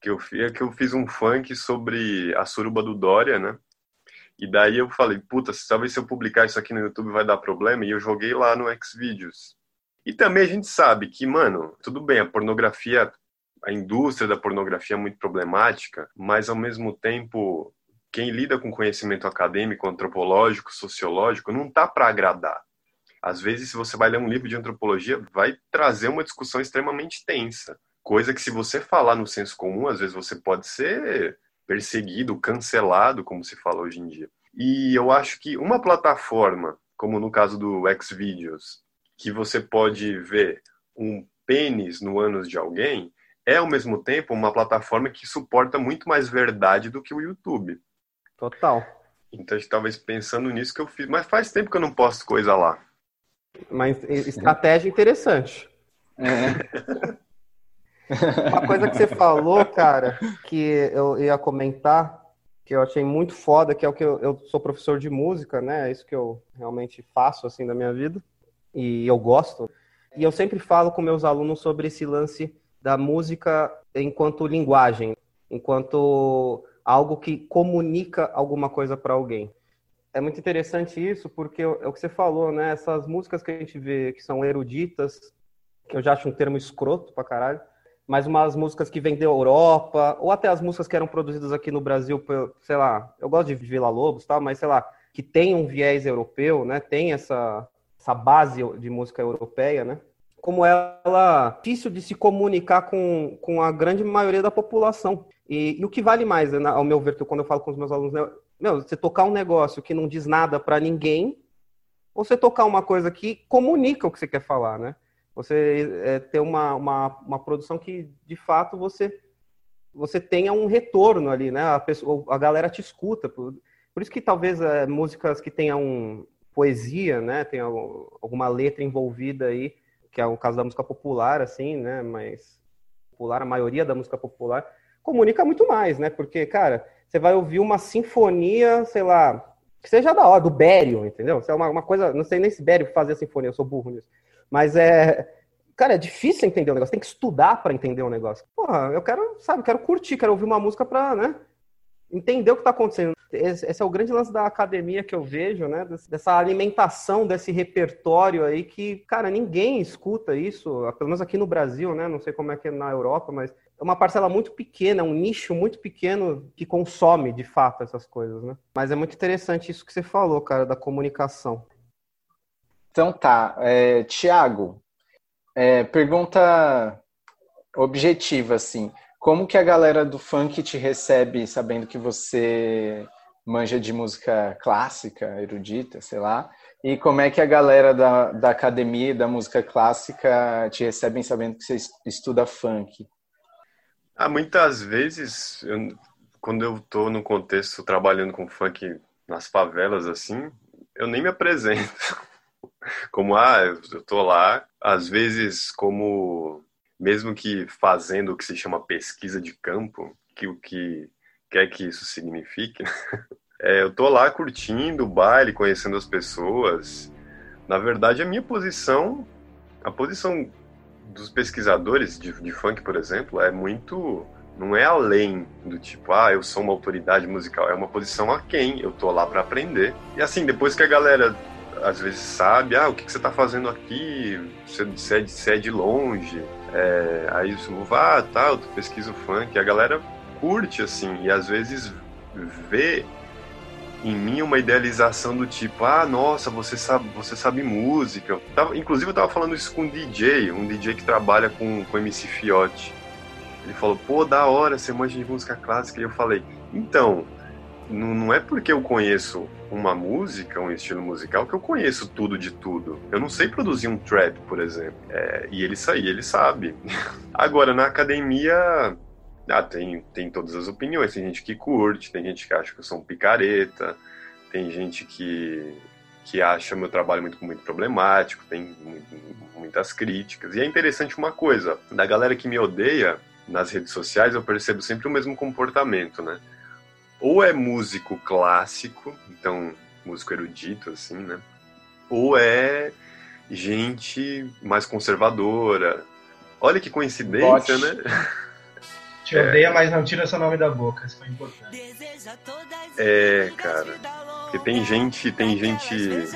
que eu, fi- que eu fiz um funk sobre a suruba do Dória, né? E daí eu falei, puta, talvez se eu publicar isso aqui no YouTube vai dar problema, e eu joguei lá no Xvideos. E também a gente sabe que, mano, tudo bem, a pornografia, a indústria da pornografia é muito problemática, mas ao mesmo tempo, quem lida com conhecimento acadêmico, antropológico, sociológico, não tá para agradar às vezes, se você vai ler um livro de antropologia, vai trazer uma discussão extremamente tensa. Coisa que, se você falar no senso comum, às vezes você pode ser perseguido, cancelado, como se fala hoje em dia. E eu acho que uma plataforma, como no caso do Xvideos, que você pode ver um pênis no ânus de alguém, é ao mesmo tempo uma plataforma que suporta muito mais verdade do que o YouTube.
Total.
Então, talvez pensando nisso que eu fiz. Mas faz tempo que eu não posto coisa lá.
Mas estratégia interessante.
É. <laughs>
Uma coisa que você falou, cara, que eu ia comentar, que eu achei muito foda, que é o que eu, eu sou professor de música, né? É isso que eu realmente faço, assim, da minha vida. E eu gosto. E eu sempre falo com meus alunos sobre esse lance da música enquanto linguagem, enquanto algo que comunica alguma coisa para alguém. É muito interessante isso, porque é o que você falou, né? Essas músicas que a gente vê que são eruditas, que eu já acho um termo escroto pra caralho, mas umas músicas que vêm da Europa, ou até as músicas que eram produzidas aqui no Brasil, sei lá, eu gosto de Vila Lobos, tal, mas sei lá, que tem um viés europeu, né? Tem essa, essa base de música europeia, né? Como ela é difícil de se comunicar com, com a grande maioria da população. E, e o que vale mais, né, ao meu ver, que quando eu falo com os meus alunos, né, meu, você tocar um negócio que não diz nada para ninguém, ou você tocar uma coisa que comunica o que você quer falar, né? Você é, ter uma, uma, uma produção que, de fato, você você tenha um retorno ali, né? A, pessoa, a galera te escuta. Por, por isso que talvez é, músicas que tenham poesia, né? Tem alguma letra envolvida aí, que é o caso da música popular, assim, né? Mas popular, a maioria da música popular, comunica muito mais, né? Porque, cara, você vai ouvir uma sinfonia, sei lá, que seja da hora, do Bério, entendeu? Isso é uma, uma coisa, não sei nem se Bério fazia sinfonia, eu sou burro nisso. Mas é. Cara, é difícil entender o negócio, tem que estudar para entender o negócio. Porra, eu quero, sabe, quero curtir, quero ouvir uma música pra, né? Entender o que tá acontecendo. Esse, esse é o grande lance da academia que eu vejo, né? Dessa alimentação desse repertório aí que, cara, ninguém escuta isso, pelo menos aqui no Brasil, né? Não sei como é que é na Europa, mas é uma parcela muito pequena, um nicho muito pequeno que consome de fato essas coisas, né? Mas é muito interessante isso que você falou, cara, da comunicação.
Então tá, é, Tiago, é, pergunta objetiva, assim, como que a galera do funk te recebe sabendo que você manja de música clássica, erudita, sei lá, e como é que a galera da, da academia da música clássica te recebem sabendo que você es- estuda funk?
Ah, muitas vezes, eu- quando eu tô no contexto trabalhando com funk nas favelas, assim, eu nem me apresento. <laughs> Como, ah, eu tô lá, às vezes como, mesmo que fazendo o que se chama pesquisa de campo, que o que quer que isso signifique, <laughs> é, eu tô lá curtindo o baile, conhecendo as pessoas. Na verdade, a minha posição, a posição dos pesquisadores de, de funk, por exemplo, é muito. Não é além do tipo, ah, eu sou uma autoridade musical. É uma posição a quem eu tô lá para aprender. E assim, depois que a galera às vezes sabe, ah, o que, que você tá fazendo aqui? Você, você, é, de, você é de longe. É, aí eu vá, tá, eu pesquiso funk. A galera curte, assim, e às vezes vê em mim uma idealização do tipo, ah, nossa, você sabe, você sabe música. Tava, inclusive eu tava falando isso com um DJ, um DJ que trabalha com, com MC Fiote. Ele falou, pô, da hora, você manja de música clássica. E eu falei, então, não, não é porque eu conheço uma música, um estilo musical, que eu conheço tudo de tudo. Eu não sei produzir um trap, por exemplo. É, e ele, sa- e ele sabe. <laughs> Agora, na academia, Ah, tem, tem todas as opiniões. Tem gente que curte, tem gente que acha que eu sou um picareta, tem gente que, que acha meu trabalho muito, muito problemático, tem muitas críticas. E é interessante uma coisa: da galera que me odeia nas redes sociais, eu percebo sempre o mesmo comportamento, né? Ou é músico clássico, então músico erudito, assim, né? Ou é gente mais conservadora. Olha que coincidência, Bote. né? <laughs>
Te odeia, é. mas não tira seu nome da boca, isso foi importante.
É, cara. Porque tem gente, tem gente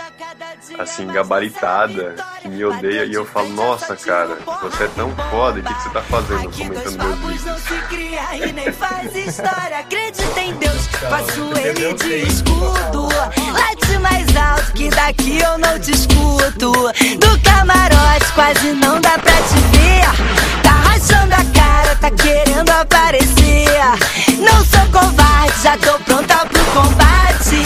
assim, gabaritada, que me odeia e eu falo, nossa cara, você é tão foda, o que, que você tá fazendo comentando meus vídeos? Não se cria e nem faz história, acredita em Deus, faço ele de escudo.
Late mais alto que daqui eu não te escuto. Do camarote quase não dá pra te ver. Tá rachando a cara, tá querendo aparecer. Não sou covarde, já tô pronta pro combate.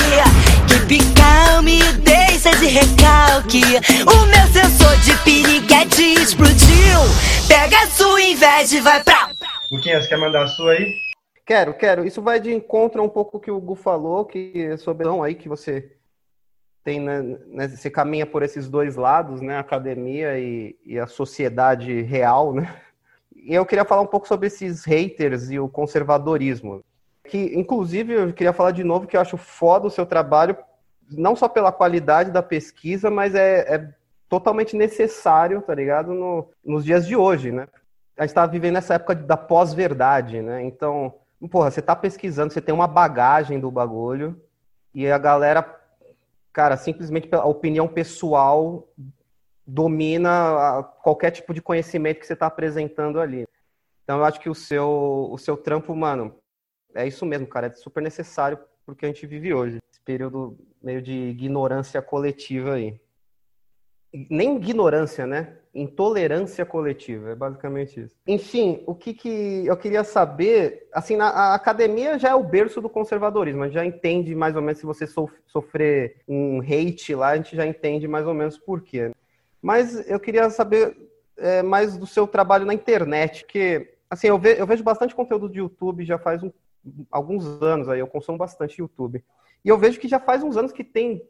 Que calm e deixa de recalque. O meu sensor de piriguete explodiu. Pega a sua inveja e vai pra.
Luquinhas, quer mandar a sua aí?
Quero, quero. Isso vai de encontro a um pouco que o Gu falou, que é sobre aí que você tem, né, né, você caminha por esses dois lados, né, a academia e, e, a sociedade real, né? Eu queria falar um pouco sobre esses haters e o conservadorismo. Que, inclusive, eu queria falar de novo que eu acho foda o seu trabalho, não só pela qualidade da pesquisa, mas é, é totalmente necessário, tá ligado? No, nos dias de hoje, né? A gente tá vivendo essa época da pós-verdade, né? Então, porra, você tá pesquisando, você tem uma bagagem do bagulho, e a galera, cara, simplesmente pela opinião pessoal domina qualquer tipo de conhecimento que você está apresentando ali. Então eu acho que o seu, o seu trampo, mano, é isso mesmo, cara, é super necessário porque a gente vive hoje, esse período meio de ignorância coletiva aí. Nem ignorância, né? Intolerância coletiva, é basicamente isso. Enfim, o que, que eu queria saber, assim, a academia já é o berço do conservadorismo, a gente já entende mais ou menos se você sofrer um hate lá, a gente já entende mais ou menos por quê. Mas eu queria saber é, mais do seu trabalho na internet, que assim, eu, ve, eu vejo bastante conteúdo de YouTube já faz um, alguns anos aí, eu consumo bastante YouTube. E eu vejo que já faz uns anos que tem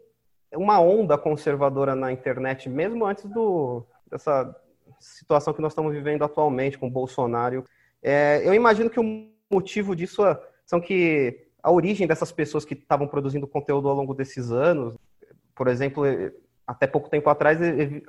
uma onda conservadora na internet, mesmo antes do, dessa situação que nós estamos vivendo atualmente com o Bolsonaro. É, eu imagino que o motivo disso é, são que a origem dessas pessoas que estavam produzindo conteúdo ao longo desses anos, por exemplo, até pouco tempo atrás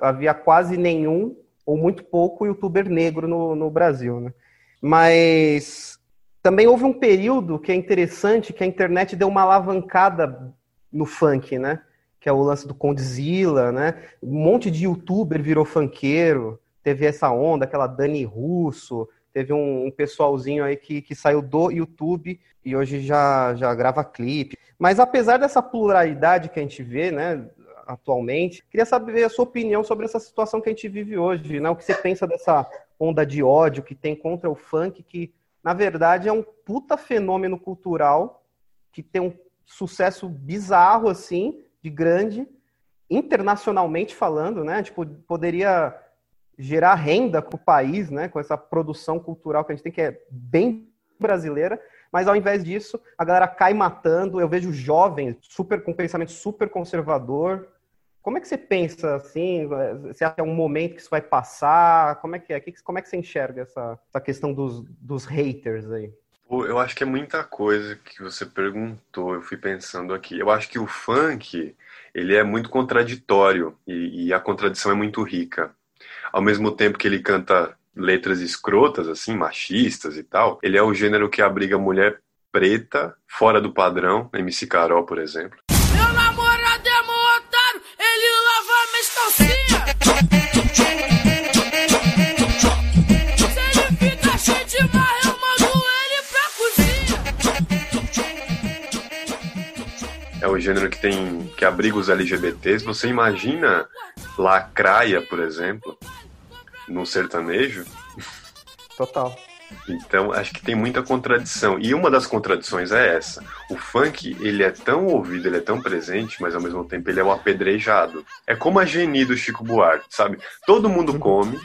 havia quase nenhum ou muito pouco youtuber negro no, no Brasil, né? Mas também houve um período que é interessante que a internet deu uma alavancada no funk, né? Que é o lance do Condzilla, né? Um monte de youtuber virou funkeiro, teve essa onda, aquela Dani Russo, teve um, um, pessoalzinho aí que, que saiu do YouTube e hoje já, já grava clipe. Mas apesar dessa pluralidade que a gente vê, né? Atualmente. Queria saber a sua opinião sobre essa situação que a gente vive hoje, né? O que você pensa dessa onda de ódio que tem contra o funk, que na verdade é um puta fenômeno cultural que tem um sucesso bizarro assim, de grande, internacionalmente falando, né? Tipo, poderia gerar renda para o país, né? Com essa produção cultural que a gente tem que é bem brasileira, mas ao invés disso, a galera cai matando. Eu vejo jovens super com pensamento super conservador, como é que você pensa assim? Você acha que é um momento que isso vai passar? Como é que é? Como é que você enxerga essa, essa questão dos, dos haters aí?
Eu acho que é muita coisa que você perguntou, eu fui pensando aqui. Eu acho que o funk, ele é muito contraditório e, e a contradição é muito rica. Ao mesmo tempo que ele canta letras escrotas, assim, machistas e tal, ele é o gênero que abriga mulher preta, fora do padrão, MC Carol, por exemplo. É o gênero que tem que abriga os LGBTs. Você imagina Lacraia, por exemplo, no sertanejo?
Total.
Então, acho que tem muita contradição. E uma das contradições é essa. O funk, ele é tão ouvido, ele é tão presente, mas ao mesmo tempo ele é o apedrejado. É como a Geni do Chico Buarque, sabe? Todo mundo come,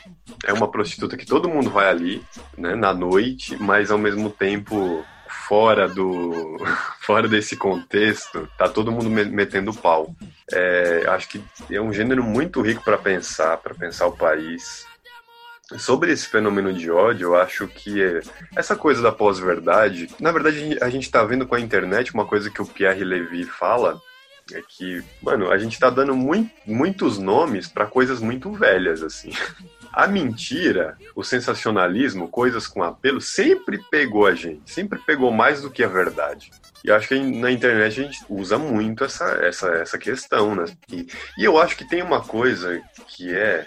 é uma prostituta que todo mundo vai ali, né, na noite, mas ao mesmo tempo fora do <laughs> fora desse contexto, tá todo mundo metendo pau. É, acho que é um gênero muito rico para pensar, para pensar o país. Sobre esse fenômeno de ódio, eu acho que é essa coisa da pós-verdade, na verdade a gente está vendo com a internet uma coisa que o Pierre Levy fala, é que, mano, a gente está dando muito, muitos nomes para coisas muito velhas, assim. <laughs> A mentira, o sensacionalismo, coisas com apelo, sempre pegou a gente, sempre pegou mais do que a verdade. E acho que na internet a gente usa muito essa, essa, essa questão, né? E, e eu acho que tem uma coisa que é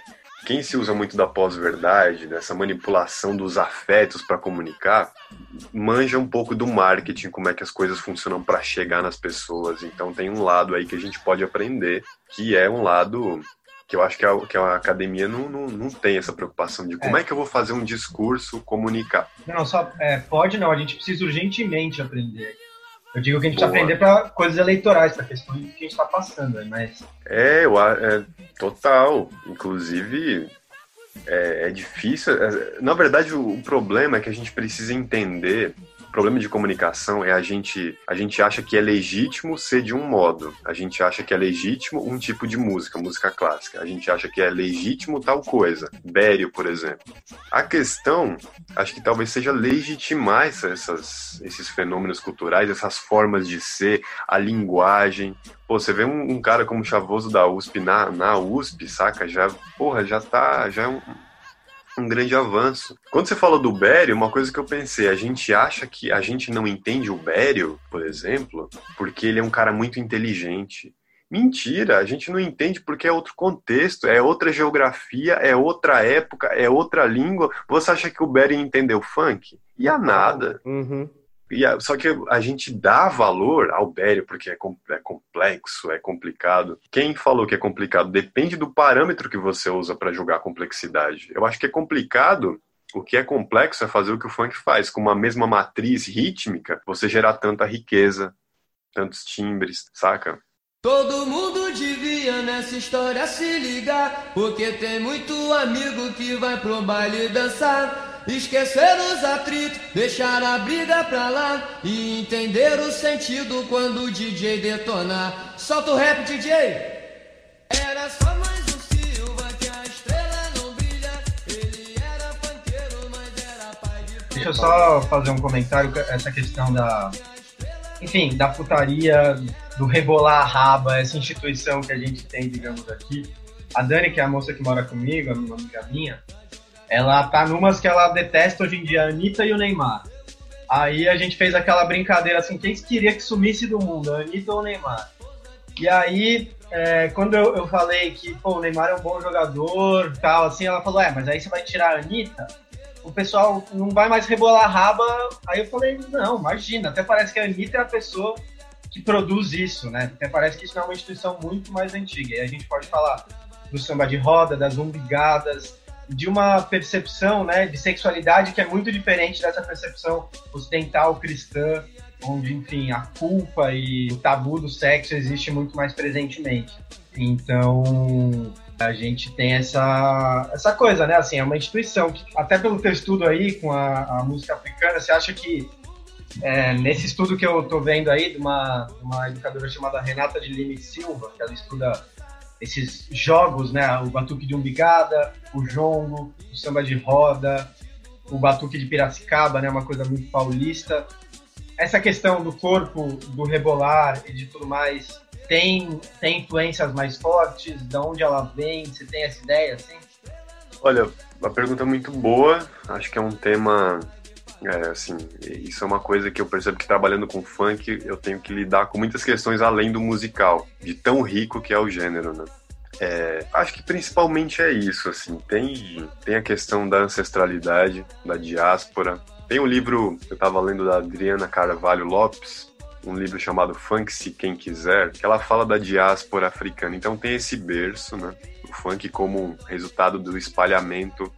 quem se usa muito da pós-verdade, dessa manipulação dos afetos para comunicar, manja um pouco do marketing, como é que as coisas funcionam para chegar nas pessoas. Então tem um lado aí que a gente pode aprender, que é um lado que eu acho que a, que a academia não, não, não tem essa preocupação de como é. é que eu vou fazer um discurso comunicar.
Não, só é, pode não, a gente precisa urgentemente aprender. Eu digo que a gente Boa. precisa aprender para coisas eleitorais, para questões que a gente está passando, né? mas.
É, eu, é, total. Inclusive, é, é difícil. É, na verdade, o, o problema é que a gente precisa entender problema de comunicação é a gente, a gente acha que é legítimo ser de um modo. A gente acha que é legítimo um tipo de música, música clássica. A gente acha que é legítimo tal coisa. Bério, por exemplo. A questão, acho que talvez seja legitimar essas, esses fenômenos culturais, essas formas de ser, a linguagem, Pô, você vê um, um, cara como Chavoso da USP na, na USP, saca? Já, porra, já tá. Já é um, um grande avanço. Quando você falou do Bério, uma coisa que eu pensei, a gente acha que a gente não entende o Bério, por exemplo, porque ele é um cara muito inteligente. Mentira, a gente não entende porque é outro contexto, é outra geografia, é outra época, é outra língua. Você acha que o Bério entendeu funk? E a nada.
Uhum.
E a, só que a gente dá valor ao Bério porque é, com, é, complexo, é complicado. Quem falou que é complicado depende do parâmetro que você usa para julgar a complexidade. Eu acho que é complicado. O que é complexo é fazer o que o funk faz, com uma mesma matriz rítmica, você gerar tanta riqueza, tantos timbres, saca?
Todo mundo devia nessa história se ligar, porque tem muito amigo que vai pro baile dançar. Esquecer os atritos, deixar a briga pra lá e entender o sentido quando o DJ detonar. Solta o rap, DJ! Era só mais um Silva que a estrela não brilha. Ele era panqueiro, mas era pai de.
Deixa eu só fazer um comentário essa questão da. Enfim, da putaria, do rebolar a raba, essa instituição que a gente tem, digamos, aqui. A Dani, que é a moça que mora comigo, uma amiga minha, ela tá numas que ela detesta hoje em dia, a Anitta e o Neymar. Aí a gente fez aquela brincadeira assim, quem queria que sumisse do mundo, a Anitta ou o Neymar? E aí, é, quando eu, eu falei que pô, o Neymar é um bom jogador tal, assim, ela falou, é, mas aí você vai tirar a Anitta? O pessoal não vai mais rebolar a raba. Aí eu falei, não, imagina, até parece que a Anitta é a pessoa que produz isso, né? Até parece que isso é uma instituição muito mais antiga. E a gente pode falar do samba de roda, das umbigadas, de uma percepção né, de sexualidade que é muito diferente dessa percepção ocidental cristã, onde, enfim, a culpa e o tabu do sexo existe muito mais presentemente. Então, a gente tem essa, essa coisa, né? Assim, é uma instituição que, até pelo teu estudo aí com a, a música africana, você acha que é, nesse estudo que eu tô vendo aí de uma, uma educadora chamada Renata de Lima Silva, que ela estuda esses jogos, né? O batuque de umbigada, o jongo, o samba de roda, o batuque de Piracicaba, né? Uma coisa muito paulista. Essa questão do corpo, do rebolar e de tudo mais, tem, tem influências mais fortes? De onde ela vem? Você tem essa ideia, assim?
Olha, uma pergunta muito boa. Acho que é um tema é, assim, isso é uma coisa que eu percebo que trabalhando com funk eu tenho que lidar com muitas questões além do musical, de tão rico que é o gênero, né? É, acho que principalmente é isso, assim, tem, tem a questão da ancestralidade, da diáspora. Tem um livro que eu estava lendo da Adriana Carvalho Lopes, um livro chamado Funk Se Quem Quiser, que ela fala da diáspora africana. Então tem esse berço, né? O funk como resultado do espalhamento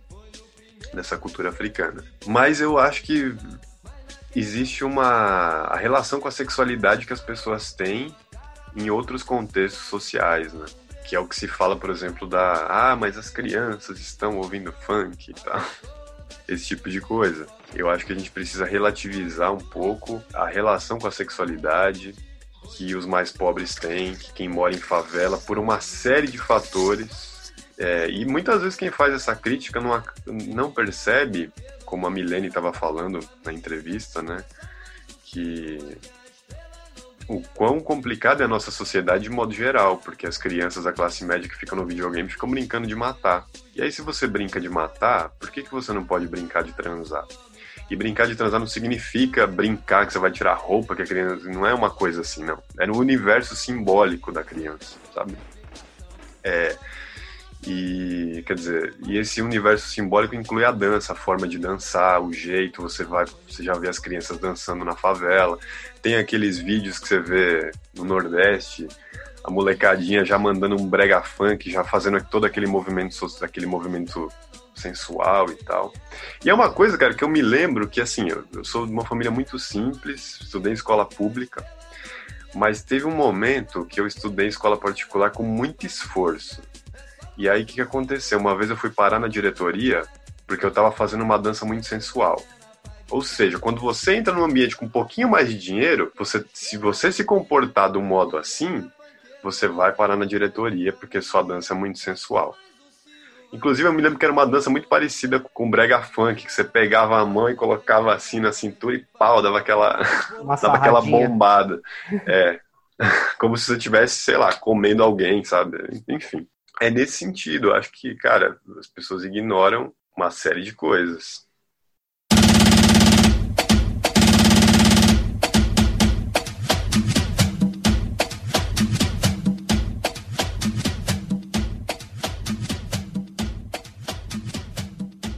dessa cultura africana. Mas eu acho que existe uma a relação com a sexualidade que as pessoas têm em outros contextos sociais, né? Que é o que se fala, por exemplo, da ah, mas as crianças estão ouvindo funk e tal. <laughs> Esse tipo de coisa. Eu acho que a gente precisa relativizar um pouco a relação com a sexualidade que os mais pobres têm, que quem mora em favela, por uma série de fatores. É, e muitas vezes quem faz essa crítica não, não percebe, como a Milene estava falando na entrevista, né? Que o quão complicada é a nossa sociedade de modo geral, porque as crianças da classe média que ficam no videogame ficam brincando de matar. E aí, se você brinca de matar, por que, que você não pode brincar de transar? E brincar de transar não significa brincar que você vai tirar roupa, que a criança. Não é uma coisa assim, não. É no universo simbólico da criança, sabe? É. E quer dizer, e esse universo simbólico inclui a dança, a forma de dançar, o jeito, você vai, você já vê as crianças dançando na favela. Tem aqueles vídeos que você vê no Nordeste, a molecadinha já mandando um brega funk, já fazendo todo aquele movimento, aquele movimento sensual e tal. E é uma coisa, cara, que eu me lembro que assim, eu, eu sou de uma família muito simples, estudei em escola pública, mas teve um momento que eu estudei em escola particular com muito esforço. E aí o que, que aconteceu? Uma vez eu fui parar na diretoria porque eu estava fazendo uma dança muito sensual. Ou seja, quando você entra num ambiente com um pouquinho mais de dinheiro, você, se você se comportar de um modo assim, você vai parar na diretoria porque sua dança é muito sensual. Inclusive, eu me lembro que era uma dança muito parecida com brega funk, que você pegava a mão e colocava assim na cintura e pau, dava aquela, <laughs> dava aquela bombada. É, <laughs> como se você estivesse, sei lá, comendo alguém, sabe? Enfim é nesse sentido. Eu acho que, cara, as pessoas ignoram uma série de coisas.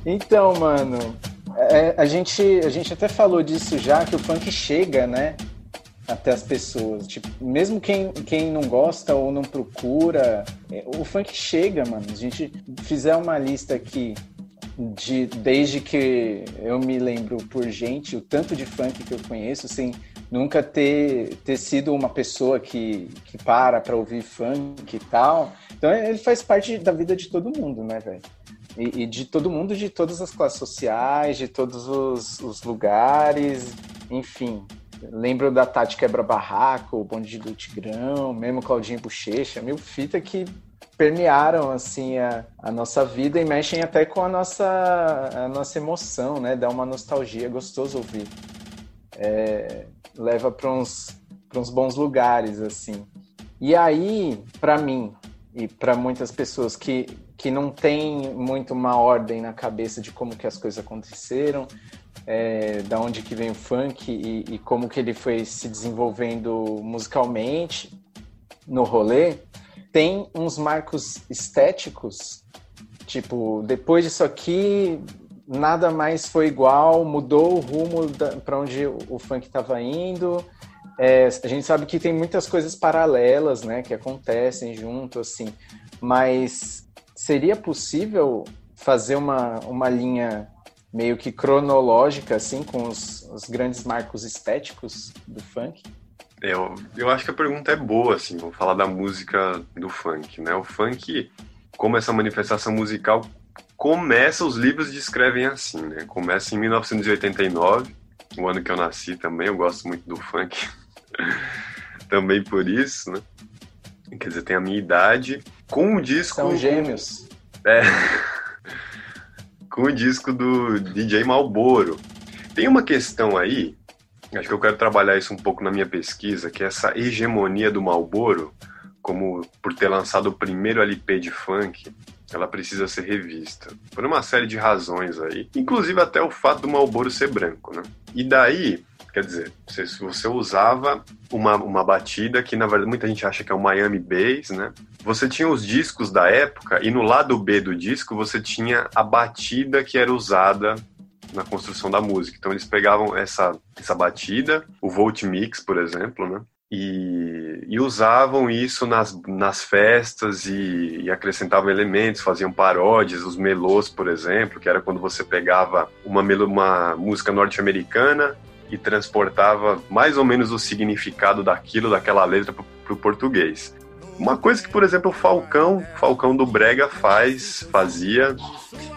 Então, mano, é, a, gente, a gente até falou disso já, que o funk chega, né? Até as pessoas. Tipo, mesmo quem, quem não gosta ou não procura, é, o funk chega, mano. A gente fizer uma lista aqui de desde que eu me lembro por gente, o tanto de funk que eu conheço, sem nunca ter, ter sido uma pessoa que, que para pra ouvir funk e tal. Então ele faz parte da vida de todo mundo, né, velho? E, e, de todo mundo, de todas as classes sociais, de todos os, os lugares, enfim. Lembro da Tati Quebra-Barraco, o Bonde do Tigrão, mesmo Claudinho Bochecha, mil fita que permearam assim a, a, nossa vida e mexem até com a nossa, a nossa emoção, né? Dá uma nostalgia, gostoso ouvir. É, leva para uns, uns bons lugares, assim. E aí, para mim e para muitas pessoas que, que não tem muito uma ordem na cabeça de como que as coisas aconteceram, é, da onde que vem o funk e, e, como que ele foi se desenvolvendo musicalmente no rolê, tem uns marcos estéticos, tipo, depois disso aqui nada mais foi igual, mudou o rumo para onde o, funk estava indo. É, a gente sabe que tem muitas coisas paralelas, né, que acontecem junto, assim, mas seria possível fazer uma, uma linha meio que cronológica, assim, com os, os grandes marcos estéticos do funk?
Eu, eu acho que a pergunta é boa, assim, vamos falar da música do funk, né? O funk, como essa manifestação musical, começa, os livros descrevem assim, né? Começa em 1989, o ano que eu nasci também, eu gosto muito do funk, <laughs> também por isso, né? Quer dizer, tem a minha idade, com o disco...
São gêmeos.
É... com o disco do DJ Malboro. Tem uma questão aí, acho que eu quero trabalhar isso um pouco na minha pesquisa, que é essa hegemonia do Malboro, como por ter lançado o primeiro LP de funk, ela precisa ser revista. Por uma série de razões aí. Inclusive até o fato do Malboro ser branco, né? E daí, Quer dizer, você, você usava uma, uma batida que, na verdade, muita gente acha que é o Miami Bass, né? Você tinha os discos da época e no lado B do disco você tinha a batida que era usada na construção da música. Então eles pegavam essa, essa batida, o Volt Mix, por exemplo, né? e, e usavam isso nas, nas festas e, e, acrescentavam elementos, faziam paródias, os melôs, por exemplo, que era quando você pegava uma, uma música norte-americana e transportava mais ou menos o significado daquilo, daquela letra para o português. Uma coisa que, por exemplo, o Falcão, Falcão do Brega faz, fazia,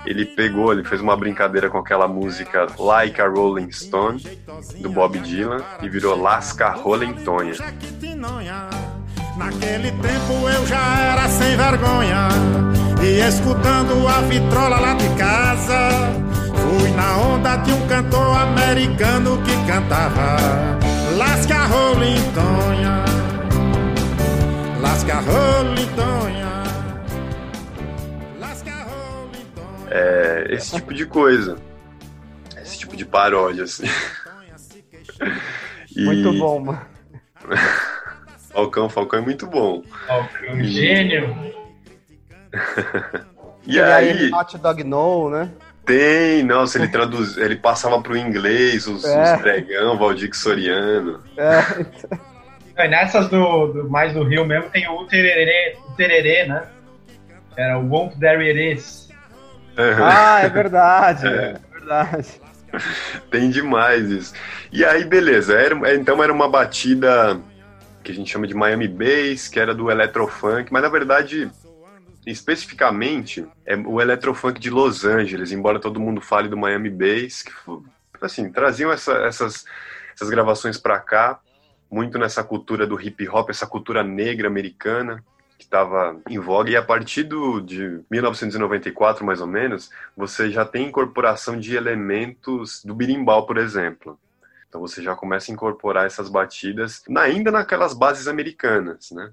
ele pegou, ele fez uma brincadeira com aquela música Like a Rolling Stone, do Bob Dylan, e virou Lasca Rolling Tonha.
Naquele tempo eu já era sem vergonha, e escutando a vitrola lá de casa, fui na onda de um cantor americano que cantava Lasca Rolling Tonha. Lasca.
Lasca. É, esse tipo de coisa. Esse tipo de paródia, assim. <laughs>
E... Muito bom, mano.
Falcão, Falcão é muito bom.
Falcão, <laughs> e... gênio.
e aí...
Hot Dog No, né?
Tem, nossa, ele traduz, ele passava pro inglês os, é. os pregão, Valdir Soriano.
É,
É, nessas do, do, mais do Rio mesmo tem o tererê, o tererê né? Era o Won't There It Is.
Ah, é verdade, <laughs> é. é verdade.
Tem demais isso. E aí, beleza. Era, então era uma batida que a gente chama de Miami Bass, que era do Electrofunk, mas na verdade, especificamente, é o Electrofunk de Los Angeles, embora todo mundo fale do Miami Bass, que assim, traziam essa, essas, essas gravações para cá muito nessa cultura do hip hop, essa cultura negra americana que estava em voga. E a partir do, de 1994 mais ou menos você já tem incorporação de elementos do birimbau por exemplo. Então você já começa a incorporar essas batidas ainda naquelas bases americanas né?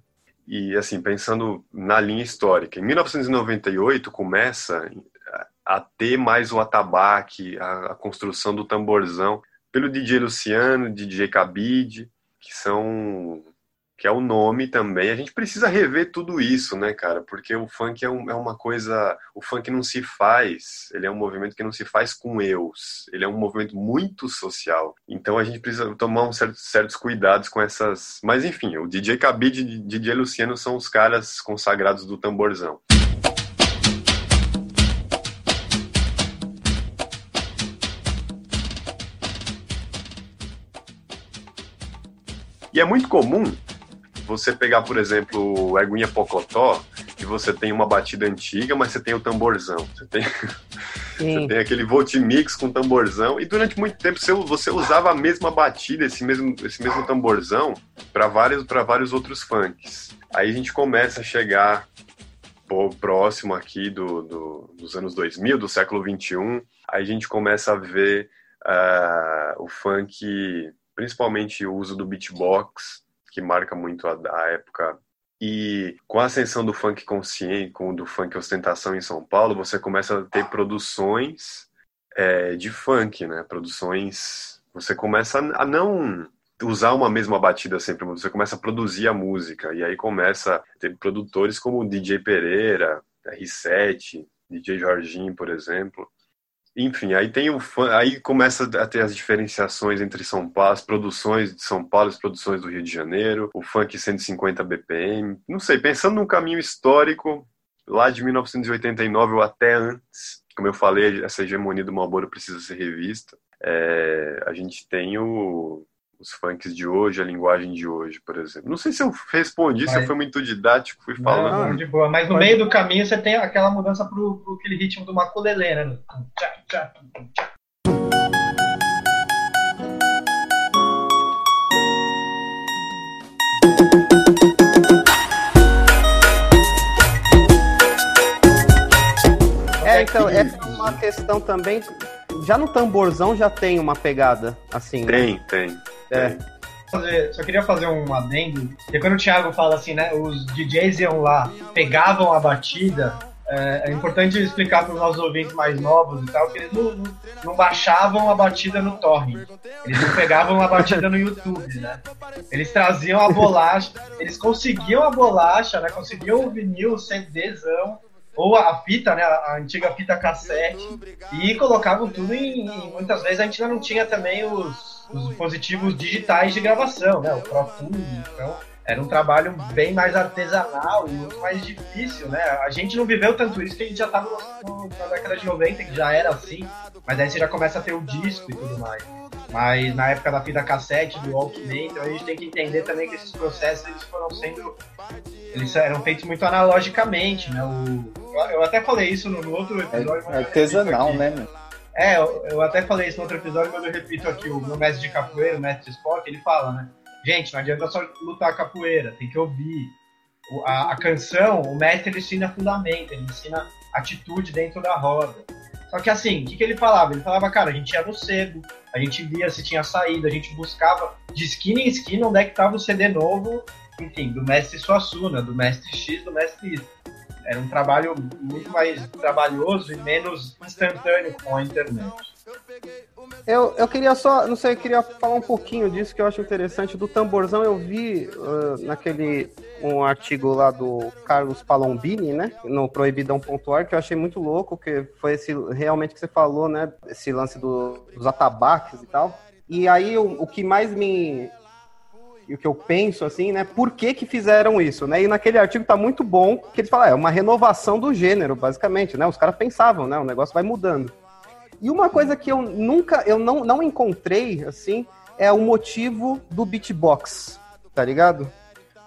E assim pensando na linha histórica em 1998 começa a ter mais o atabaque a, a construção do tamborzão pelo DJ Luciano, DJ Cabide, que são que é o nome também. A gente precisa rever tudo isso, né, cara? Porque o funk é, um, é, uma coisa. O funk não se faz. Ele é um movimento que não se faz com eus. Ele é um movimento muito social. Então a gente precisa tomar um certo, certos cuidados com essas. Mas enfim, o DJ Cabide e DJ Luciano são os caras consagrados do tamborzão. E é muito comum você pegar, por exemplo, o Eguinha Pocotó, que você tem uma batida antiga, mas você tem o tamborzão. Você tem, <laughs> você tem aquele Voltimix com tamborzão. E durante muito tempo você usava a mesma batida, esse mesmo, esse mesmo tamborzão, para vários, vários outros funks. Aí a gente começa a chegar pô, próximo aqui do, do, dos anos 2000, do século 21. Aí a gente começa a ver uh, o funk principalmente o uso do beatbox, que marca muito a, a época. E com a ascensão do funk consciente, com do funk ostentação em São Paulo, você começa a ter produções é, de funk, né? Produções. Você começa a não usar uma mesma batida sempre, você começa a produzir a música. E aí começa a ter produtores como DJ Pereira, R7, DJ Jorginho, por exemplo, enfim, aí tem o aí começa a ter as diferenciações entre São Paulo, as produções de São Paulo, as produções do Rio de Janeiro, o funk 150 BPM. Não sei, pensando num caminho histórico, lá de 1989 ou até antes, como eu falei, essa hegemonia do Malboro precisa ser revista. É, a gente tem o, os funks de hoje, a linguagem de hoje, por exemplo. Não sei se eu respondi, mas... se eu fui muito didático, fui falando.
Não, de boa. Mas no mas... meio do caminho você tem aquela mudança pro, pro aquele ritmo do maculelê, né?
É, então, essa é uma questão também. Já no tamborzão já tem uma pegada assim.
Tem,
né?
tem.
É.
só queria fazer um adendo. E quando o Thiago fala assim, né? Os DJs iam lá, pegavam a batida. É, é importante explicar para os nossos ouvintes mais novos e tal que eles não, não, não, baixavam a batida no torrent. Eles não pegavam a batida no YouTube, né? Eles traziam a bolacha, eles conseguiam a bolacha, né? Conseguiam o vinil, o CDzão, ou a fita, né, a antiga fita cassete, e colocavam tudo em, em, Muitas vezes a gente ainda não tinha também os os dispositivos digitais de gravação, né? O Pro Tools, então era um trabalho bem mais artesanal e muito mais difícil, né? A gente não viveu tanto isso que a gente já estava na década de 90, que já era assim, mas aí você já começa a ter o disco e tudo mais. Mas na época da fita cassete, do Walkman, então a gente tem que entender também que esses processos eles foram sendo. Eles eram feitos muito analogicamente, né? O, eu até falei isso no, outro episódio.
É artesanal, né, meu?
É, eu, eu, até falei isso no outro episódio, mas eu repito aqui, o meu mestre de capoeira, o mestre de esporte, ele fala, né? Gente, não adianta só lutar capoeira, tem que ouvir. O, a, a, canção, o mestre ele ensina fundamento, ele ensina atitude dentro da roda. Só que assim, o que, que ele falava? Ele falava, cara, a gente ia no sebo, a gente via se tinha saída, a gente buscava de esquina em esquina onde é que tava o CD novo, enfim, do mestre Suassuna, do mestre X, do mestre Y. Era um trabalho muito mais trabalhoso e menos instantâneo com a internet.
Eu, eu queria só, não sei, eu queria falar um pouquinho disso que eu acho interessante. Do tamborzão eu vi uh, naquele um artigo lá do Carlos Palombini, né, no proibidão.org, que eu achei muito louco, que foi esse realmente que você falou, né, esse lance do, dos atabaques e tal. E aí o, o que mais me o que eu penso assim, né? Por que que fizeram isso, né? E naquele artigo tá muito bom que eles falam, é uma renovação do gênero, basicamente, né? Os caras pensavam, né? O negócio vai mudando. E uma coisa que eu nunca, eu não, não encontrei, assim, é o motivo do beatbox, tá ligado?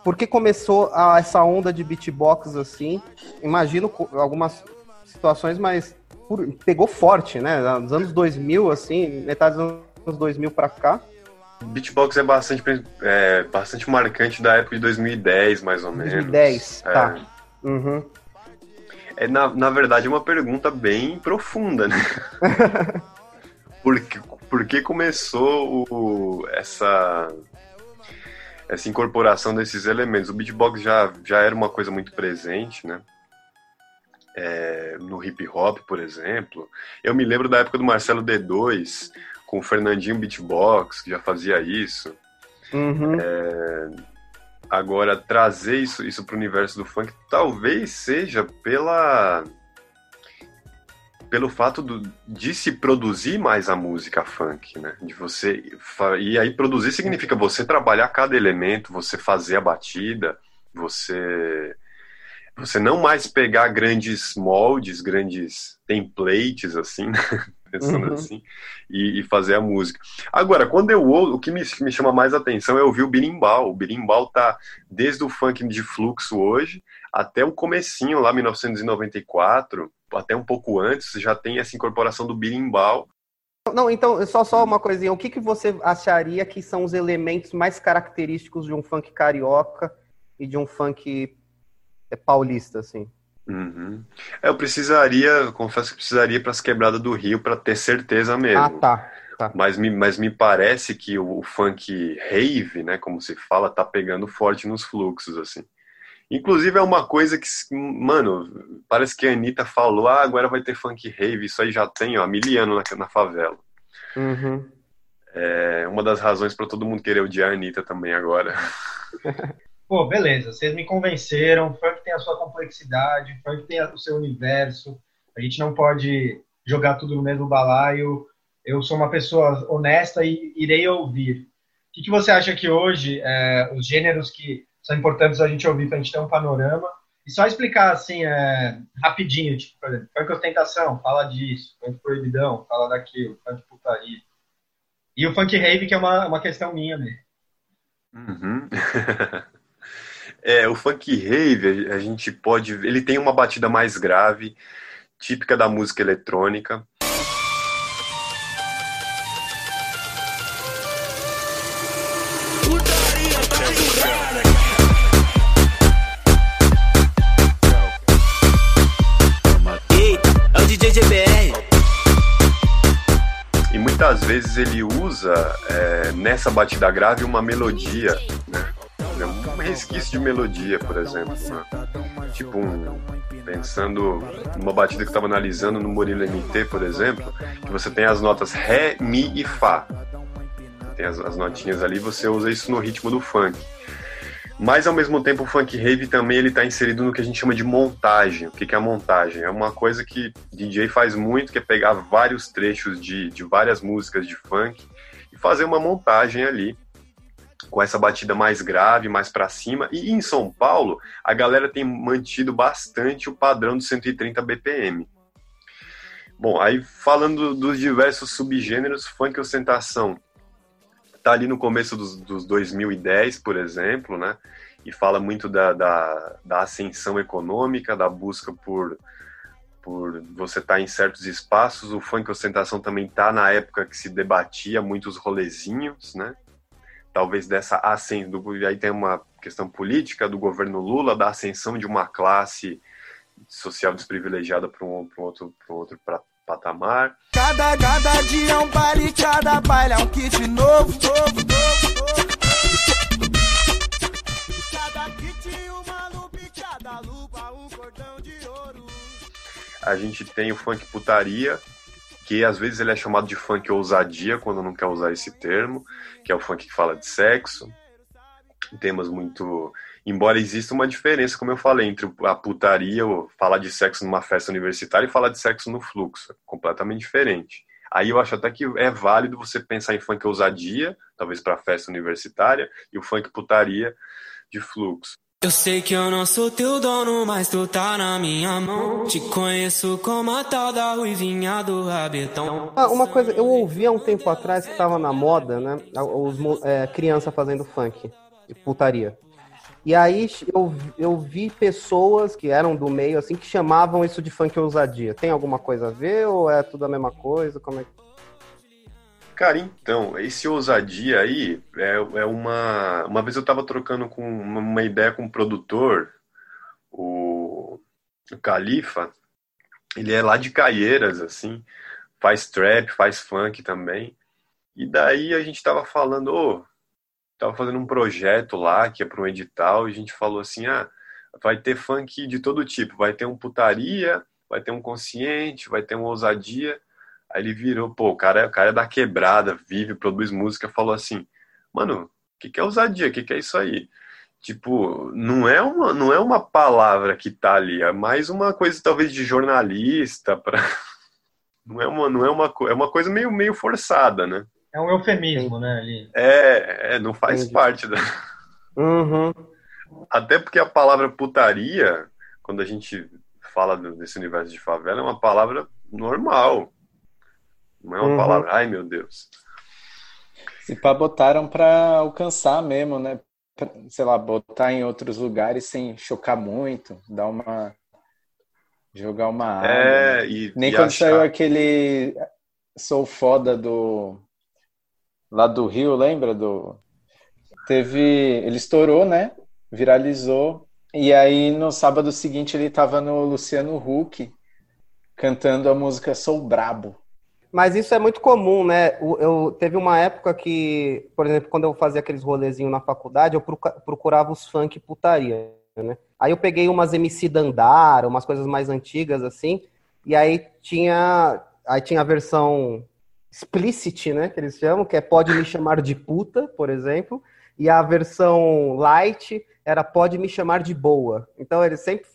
Porque começou a, essa onda de beatbox, assim, imagino algumas situações, mas por, pegou forte, né? Nos anos 2000, assim, metade dos anos 2000 pra cá.
Beatbox é bastante, é, bastante marcante da época de 2010, mais ou menos.
2010, é. tá. Uhum
é, na, na verdade, uma pergunta bem profunda, né? <laughs> por, que, por que começou o, essa, essa incorporação desses elementos? O beatbox já, já era uma coisa muito presente, né? É, no hip hop, por exemplo. Eu me lembro da época do Marcelo D2, com o Fernandinho Beatbox, que já fazia isso.
Uhum.
É, Agora, trazer isso, isso para o universo do funk talvez seja pela pelo fato do, de se produzir mais a música funk, né? De você e aí produzir significa você trabalhar cada elemento, você fazer a batida, você você não mais pegar grandes moldes, grandes templates assim, né? Pensando uhum. assim, e, e, fazer a música. Agora, quando eu ouço, o que me, me chama mais atenção é ouvir o birimbau. O birimbau tá desde o funk de fluxo hoje até o comecinho lá, 1994, até um pouco antes, já tem essa incorporação do birimbau.
Não, então, só, só uma coisinha. O que, que você acharia que são os elementos mais característicos de um funk carioca e de um funk é, paulista, assim?
Uhum. É, eu precisaria, confesso que precisaria para as quebradas do Rio para ter certeza mesmo.
Ah, tá. tá.
Mas, me, mas me parece que o, o, funk rave, né, como se fala, tá pegando forte nos fluxos, assim. Inclusive é uma coisa que, mano, parece que a Anitta falou, ah, agora vai ter funk rave, isso aí já tem, ó, miliano na, na favela.
Uhum.
É uma das razões para todo mundo querer odiar a Anitta também agora. <laughs>
pô, beleza, vocês me convenceram, funk tem a sua complexidade, funk tem o seu universo, a gente não pode jogar tudo no mesmo balaio. Eu sou uma pessoa honesta e irei ouvir. O que, que você acha que hoje, é, os gêneros que são importantes a gente ouvir para a gente ter um panorama, e só explicar assim, é, rapidinho, tipo, por exemplo, funk ostentação, fala disso, funk proibidão, fala daquilo, funk putaria. E o funk rave, que é uma, uma questão minha mesmo.
Uhum. <laughs> É, o funk rave, a gente pode. Ele tem uma batida mais grave, típica da música eletrônica. E muitas vezes ele usa é, nessa batida grave uma melodia, né? Um resquício de melodia, por exemplo. Né? Tipo um. Pensando numa batida que eu estava analisando no Murilo MT, por exemplo, que você tem as notas Ré, Mi e Fá. Tem as, as notinhas ali, você usa isso no ritmo do funk. Mas ao mesmo tempo o funk rave também ele está inserido no que a gente chama de montagem. O que, que é a montagem? É uma coisa que DJ faz muito, que é pegar vários trechos de, de várias músicas de funk fazer uma montagem ali com essa batida mais grave, mais para cima. E em São Paulo, a galera tem mantido bastante o padrão dos 130 BPM. Bom, aí falando dos diversos subgêneros, funk ostentação tá ali no começo dos, dos 2010, por exemplo, né? E fala muito da, da, da ascensão econômica, da busca por, por você estar tá em certos espaços. O funk ostentação também tá na época que se debatia muitos rolezinhos, né? Talvez dessa ascensão, aí tem uma questão política do governo Lula, da ascensão de uma classe social desprivilegiada para um, um, outro, um outro patamar.
Cada, cada dia é um baile, cada baile é um kit novo, novo, novo, novo. Cada kit, uma lupa, cada lupa, um cordão de ouro.
A gente tem o funk putaria, que às vezes ele é chamado de funk ousadia, quando não quer usar esse termo, que é o funk que fala de sexo. Temas muito embora exista uma diferença, como eu falei, entre a putaria, ou falar de sexo numa festa universitária e falar de sexo no fluxo. É completamente diferente. Aí eu acho até que é válido você pensar em funk ousadia, talvez para festa universitária, e o funk putaria de fluxo.
Eu sei que eu não sou teu dono, mas tu tá na minha mão. Te conheço como a tal da ruivinha do rabetão.
Ah, uma coisa, eu ouvi há um tempo atrás que tava na moda, né? Os é, criança fazendo funk, putaria. E aí eu, eu vi pessoas que eram do meio, assim, que chamavam isso de funk ousadia. Tem alguma coisa a ver ou é tudo a mesma coisa? Como é
Cara, então, esse ousadia aí é, é uma. Uma vez eu tava trocando com uma, uma ideia com um produtor, o, o Califa. Ele é lá de Caieiras, assim, faz trap, faz funk também. E daí a gente tava falando, oh, tava fazendo um projeto lá, que é para um edital, e a gente falou assim, ah, vai ter funk de todo tipo, vai ter um putaria, vai ter um consciente, vai ter uma ousadia. Aí ele virou, pô, o cara, é, o cara é da quebrada, vive, produz música, falou assim, mano, o que, que é ousadia? O que, que é isso aí? Tipo, não é uma, não é uma palavra que tá ali, é mais uma coisa talvez de jornalista para <laughs> não é uma não é uma é uma coisa meio meio forçada, né?
É um eufemismo, né? Ali.
É, é, não faz Entendi. parte da.
Uhum.
Até porque a palavra putaria, quando a gente fala desse universo de favela, é uma palavra normal. Não é uma uhum. palavra, ai meu Deus.
E para botaram para alcançar mesmo, né? Pra, sei lá, botar em outros lugares sem chocar muito, dar uma. jogar uma.
É, né? e,
Nem
e
quando
achar...
saiu aquele Sou Foda do lá do Rio, lembra do teve, ele estourou, né? Viralizou. E aí no sábado seguinte ele tava no Luciano Huck cantando a música Sou Brabo.
Mas isso é muito comum, né? Eu, teve uma época que, por exemplo, quando eu fazia aqueles rolezinhos na faculdade, eu procurava os funk putaria, né? Aí eu peguei umas MC Dandara, umas coisas mais antigas assim, e aí tinha aí tinha a versão explicit, né, que eles chamam, que é pode me chamar de puta, por exemplo, e a versão light era pode me chamar de boa. Então eles sempre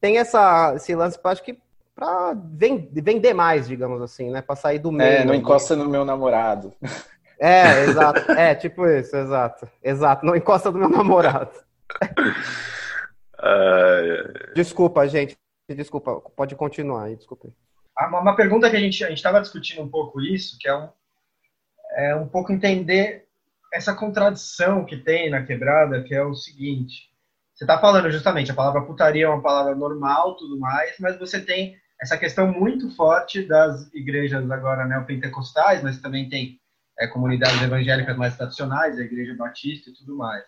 tem essa esse lance, acho que para vender mais, digamos assim, né, para sair do meio.
É, não encosta no meu namorado.
É, exato. <laughs> É, tipo isso, exato. Exato, não encosta no meu namorado. Desculpa, gente. Desculpa, pode continuar aí, desculpa.
Uma pergunta que a gente a estava discutindo um pouco isso, que é um, é um pouco entender essa contradição que tem na quebrada, que é o seguinte: você está falando justamente a palavra putaria é uma palavra normal, tudo mais, mas você tem essa questão muito forte das igrejas agora neopentecostais, mas também tem é, comunidades evangélicas mais tradicionais, a igreja batista e tudo mais.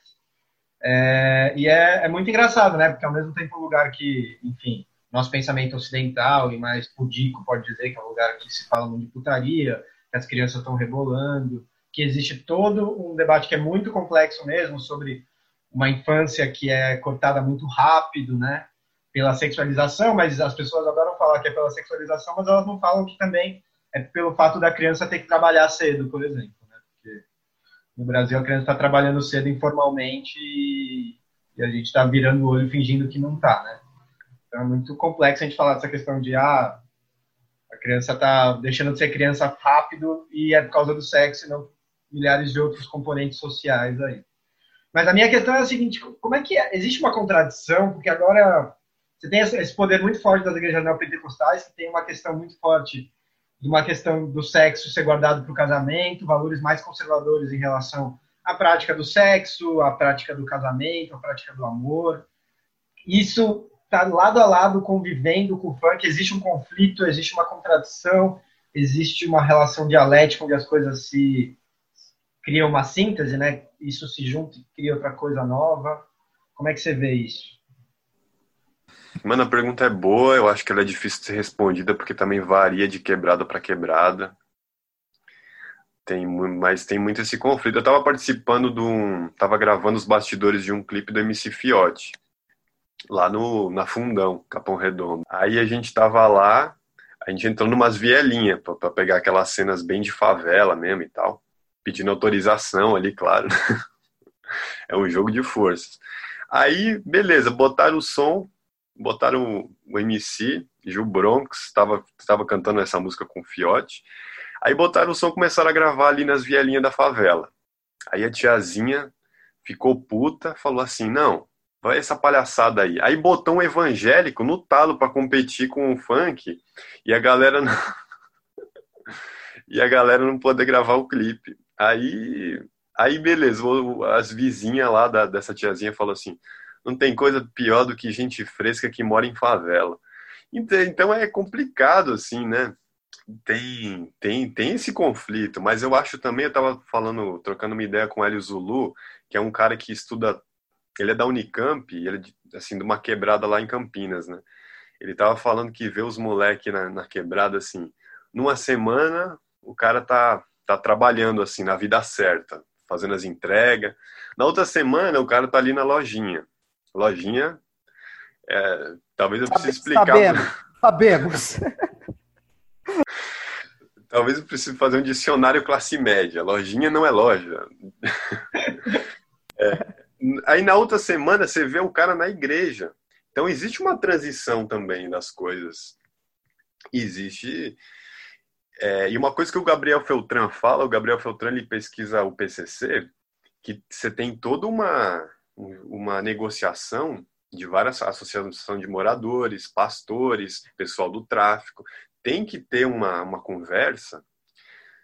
É, e é, é muito engraçado, né? Porque ao mesmo tempo um lugar que, enfim, nosso pensamento ocidental e mais pudico pode dizer que é um lugar que se fala muito de putaria, que as crianças estão rebolando, que existe todo um debate que é muito complexo mesmo sobre uma infância que é cortada muito rápido, né, pela sexualização, mas as pessoas adoram falar que é pela sexualização, mas elas não falam que também é pelo fato da criança ter que trabalhar cedo, por exemplo, né, porque no Brasil a criança está trabalhando cedo informalmente e, e a gente está virando o olho fingindo que não está, né. Então é muito complexo a gente falar dessa questão de ah, a criança está deixando de ser criança rápido e é por causa do sexo e não, milhares de outros componentes sociais aí. Mas a minha questão é a seguinte: como é que é? existe uma contradição? Porque agora você tem esse poder muito forte das igrejas neopentecostais, que tem uma questão muito forte de uma questão do sexo ser guardado para o casamento, valores mais conservadores em relação à prática do sexo, à prática do casamento, à prática do amor. Isso está lado a lado convivendo com o funk. Existe um conflito, existe uma contradição, existe uma relação dialética onde as coisas se criam uma síntese, né? Isso se junta e cria outra coisa nova. Como é que você vê isso?
Mano, a pergunta é boa, eu acho que ela é difícil de ser respondida porque também varia de quebrada para quebrada. Tem, mas tem muito esse conflito. Eu tava participando de um. Tava gravando os bastidores de um clipe do MC Fiote, lá no, na Fundão, Capão Redondo. Aí a gente tava lá, a gente entrou numas vielinhas para pegar aquelas cenas bem de favela mesmo e tal. Pedindo autorização ali, claro. <laughs> é um jogo de forças. Aí, beleza, botaram o som, botaram o MC, Gil Bronx, estava cantando essa música com o Fiote. Aí botaram o som, começaram a gravar ali nas vielinhas da favela. Aí a tiazinha ficou puta, falou assim: "Não, vai essa palhaçada aí". Aí botou um evangélico no talo para competir com o funk e a galera não... <laughs> e a galera não poder gravar o clipe. Aí aí beleza, as vizinhas lá da, dessa tiazinha falou assim: não tem coisa pior do que gente fresca que mora em favela. Então, é complicado, assim, né? Tem, tem, tem esse conflito, mas eu acho também, eu estava falando, trocando uma ideia com o Hélio Zulu, que é um cara que estuda, ele é da Unicamp, ele é, assim, de uma quebrada lá em Campinas, né? Ele estava falando que vê os moleques na, na quebrada, assim, numa semana o cara tá, tá trabalhando, assim, na vida certa, fazendo as entregas. Na outra semana o cara tá ali na lojinha lojinha. É, talvez eu precise explicar.
Sabemos. Sabemos. <laughs>
talvez eu precise fazer um dicionário classe média. Lojinha não é loja. <laughs> É, aí na outra semana você vê o cara na igreja. Então existe uma transição também das coisas. Existe. É, e uma coisa que o Gabriel Feltran fala, o Gabriel Feltran ele pesquisa o PCC, que você tem toda uma uma negociação de várias associações de moradores, pastores, pessoal do tráfico. Tem que ter uma, uma conversa.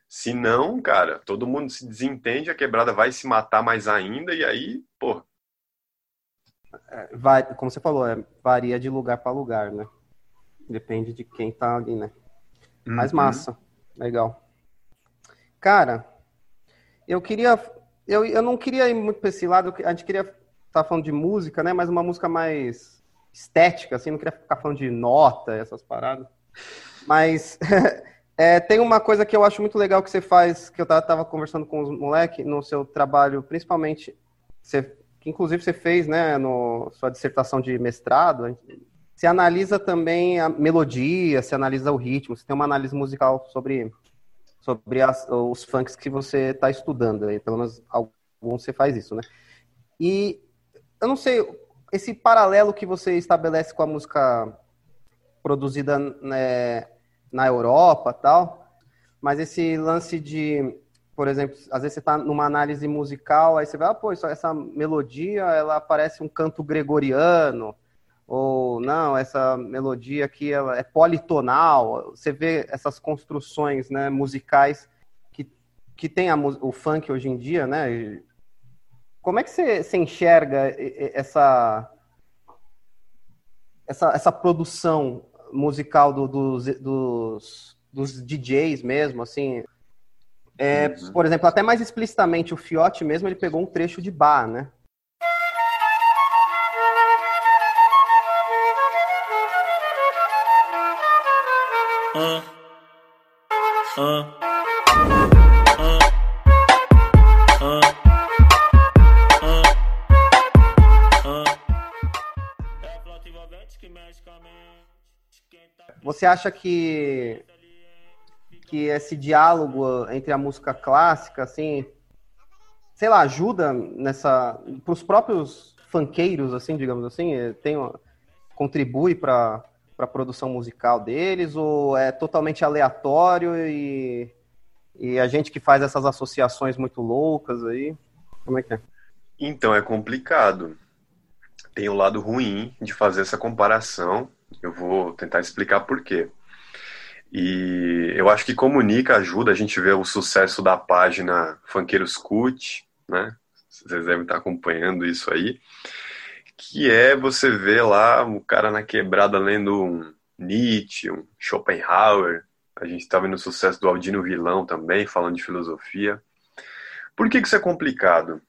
Senão, cara, todo mundo se desentende, a quebrada vai se matar mais ainda, e aí, pô.
É, vai, como você falou, é, varia de lugar para lugar, né? Depende de quem tá ali, né? Uhum. Mas massa. Legal. Cara, eu queria. Eu, eu não queria ir muito para esse lado, a gente queria tá falando de música, né? Mas uma música mais estética, assim, não queria ficar falando de nota, essas paradas. Mas <laughs> é, tem uma coisa que eu acho muito legal que você faz, que eu tava, conversando com os moleques no seu trabalho, principalmente, você, que inclusive você fez, né, no sua dissertação de mestrado, você analisa também a melodia, você analisa o ritmo, você tem uma análise musical sobre, sobre as, os funks que você está estudando, aí, pelo menos alguns você faz isso, né? E eu não sei, esse paralelo que você estabelece com a música produzida né, na Europa tal, mas esse lance de, por exemplo, às vezes você está numa análise musical, aí você vai, ah, pô, essa melodia, ela parece um canto gregoriano, ou não, essa melodia aqui ela é politonal, você vê essas construções né, musicais que, que tem a, o funk hoje em dia, né, como é que você, você enxerga essa, essa, essa produção musical do, dos, dos, dos DJs mesmo, assim? É, uhum. Por exemplo, até mais explicitamente, o Fiote mesmo, ele pegou um trecho de bar, né? Uh. Uh. Você acha que que esse diálogo entre a música clássica, assim, sei lá, ajuda nessa para os próprios funkeiros, assim, digamos assim, eh, tem contribui para para a produção musical deles ou é totalmente aleatório e E a gente que faz essas associações muito loucas aí, como é que é?
Então, é complicado. Tem o lado ruim de fazer essa comparação. Eu vou tentar explicar por quê. E eu acho que comunica, ajuda a gente ver o sucesso da página Funkeiros Cut, né? Vocês devem estar acompanhando isso aí. Que é você ver lá o cara na quebrada lendo um Nietzsche, um Schopenhauer. A gente está vendo o sucesso do Aldino Vilão também, falando de filosofia. Por que, que isso é complicado?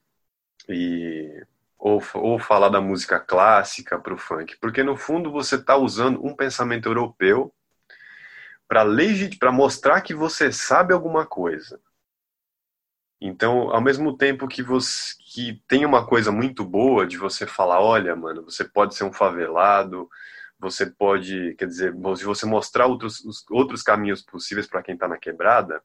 E ou, ou falar da música clássica para o funk, porque no fundo você está usando um pensamento europeu para mostrar que você sabe alguma coisa. Então, ao mesmo tempo que você que tem uma coisa muito boa de você falar, olha, mano, você pode ser um favelado, você pode, quer dizer, se você mostrar outros, outros caminhos possíveis para quem está na quebrada,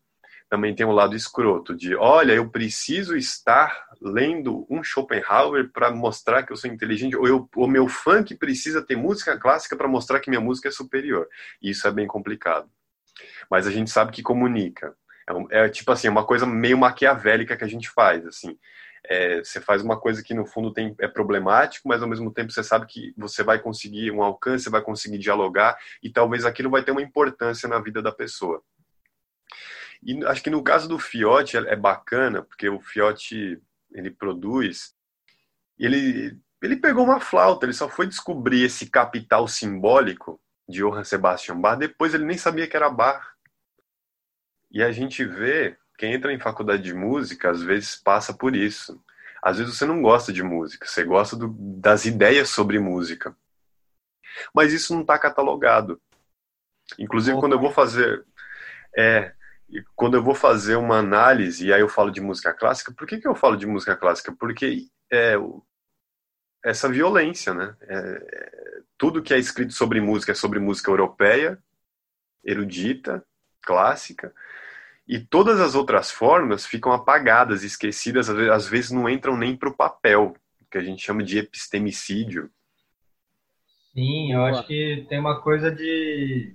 também tem um lado escroto de, olha, eu preciso estar lendo um Schopenhauer para mostrar que eu sou inteligente, ou o meu funk precisa ter música clássica para mostrar que minha música é superior. E isso é bem complicado. Mas a gente sabe que comunica. É, é tipo assim, uma coisa meio maquiavélica que a gente faz, assim. É, você faz uma coisa que no fundo tem, é problemático, mas ao mesmo tempo você sabe que você vai conseguir um alcance, vai conseguir dialogar e talvez aquilo vai ter uma importância na vida da pessoa. E acho que no caso do Fiote é, é bacana, porque o Fiote ele produz, ele, ele pegou uma flauta, ele só foi descobrir esse capital simbólico de Johann Sebastian Bach, depois ele nem sabia que era Bach. E a gente vê, quem entra em faculdade de música, às vezes passa por isso. Às vezes você não gosta de música, você gosta do, das ideias sobre música. Mas isso não está catalogado. Inclusive, quando eu vou fazer. É, e quando eu vou fazer uma análise, e aí eu falo de música clássica, por que, que eu falo de música clássica? Porque é essa violência, né? É, é, tudo que é escrito sobre música é sobre música europeia, erudita, clássica, e todas as outras formas ficam apagadas, esquecidas, às vezes não entram nem para o papel, que a gente chama de epistemicídio.
Sim, eu acho que tem uma coisa de.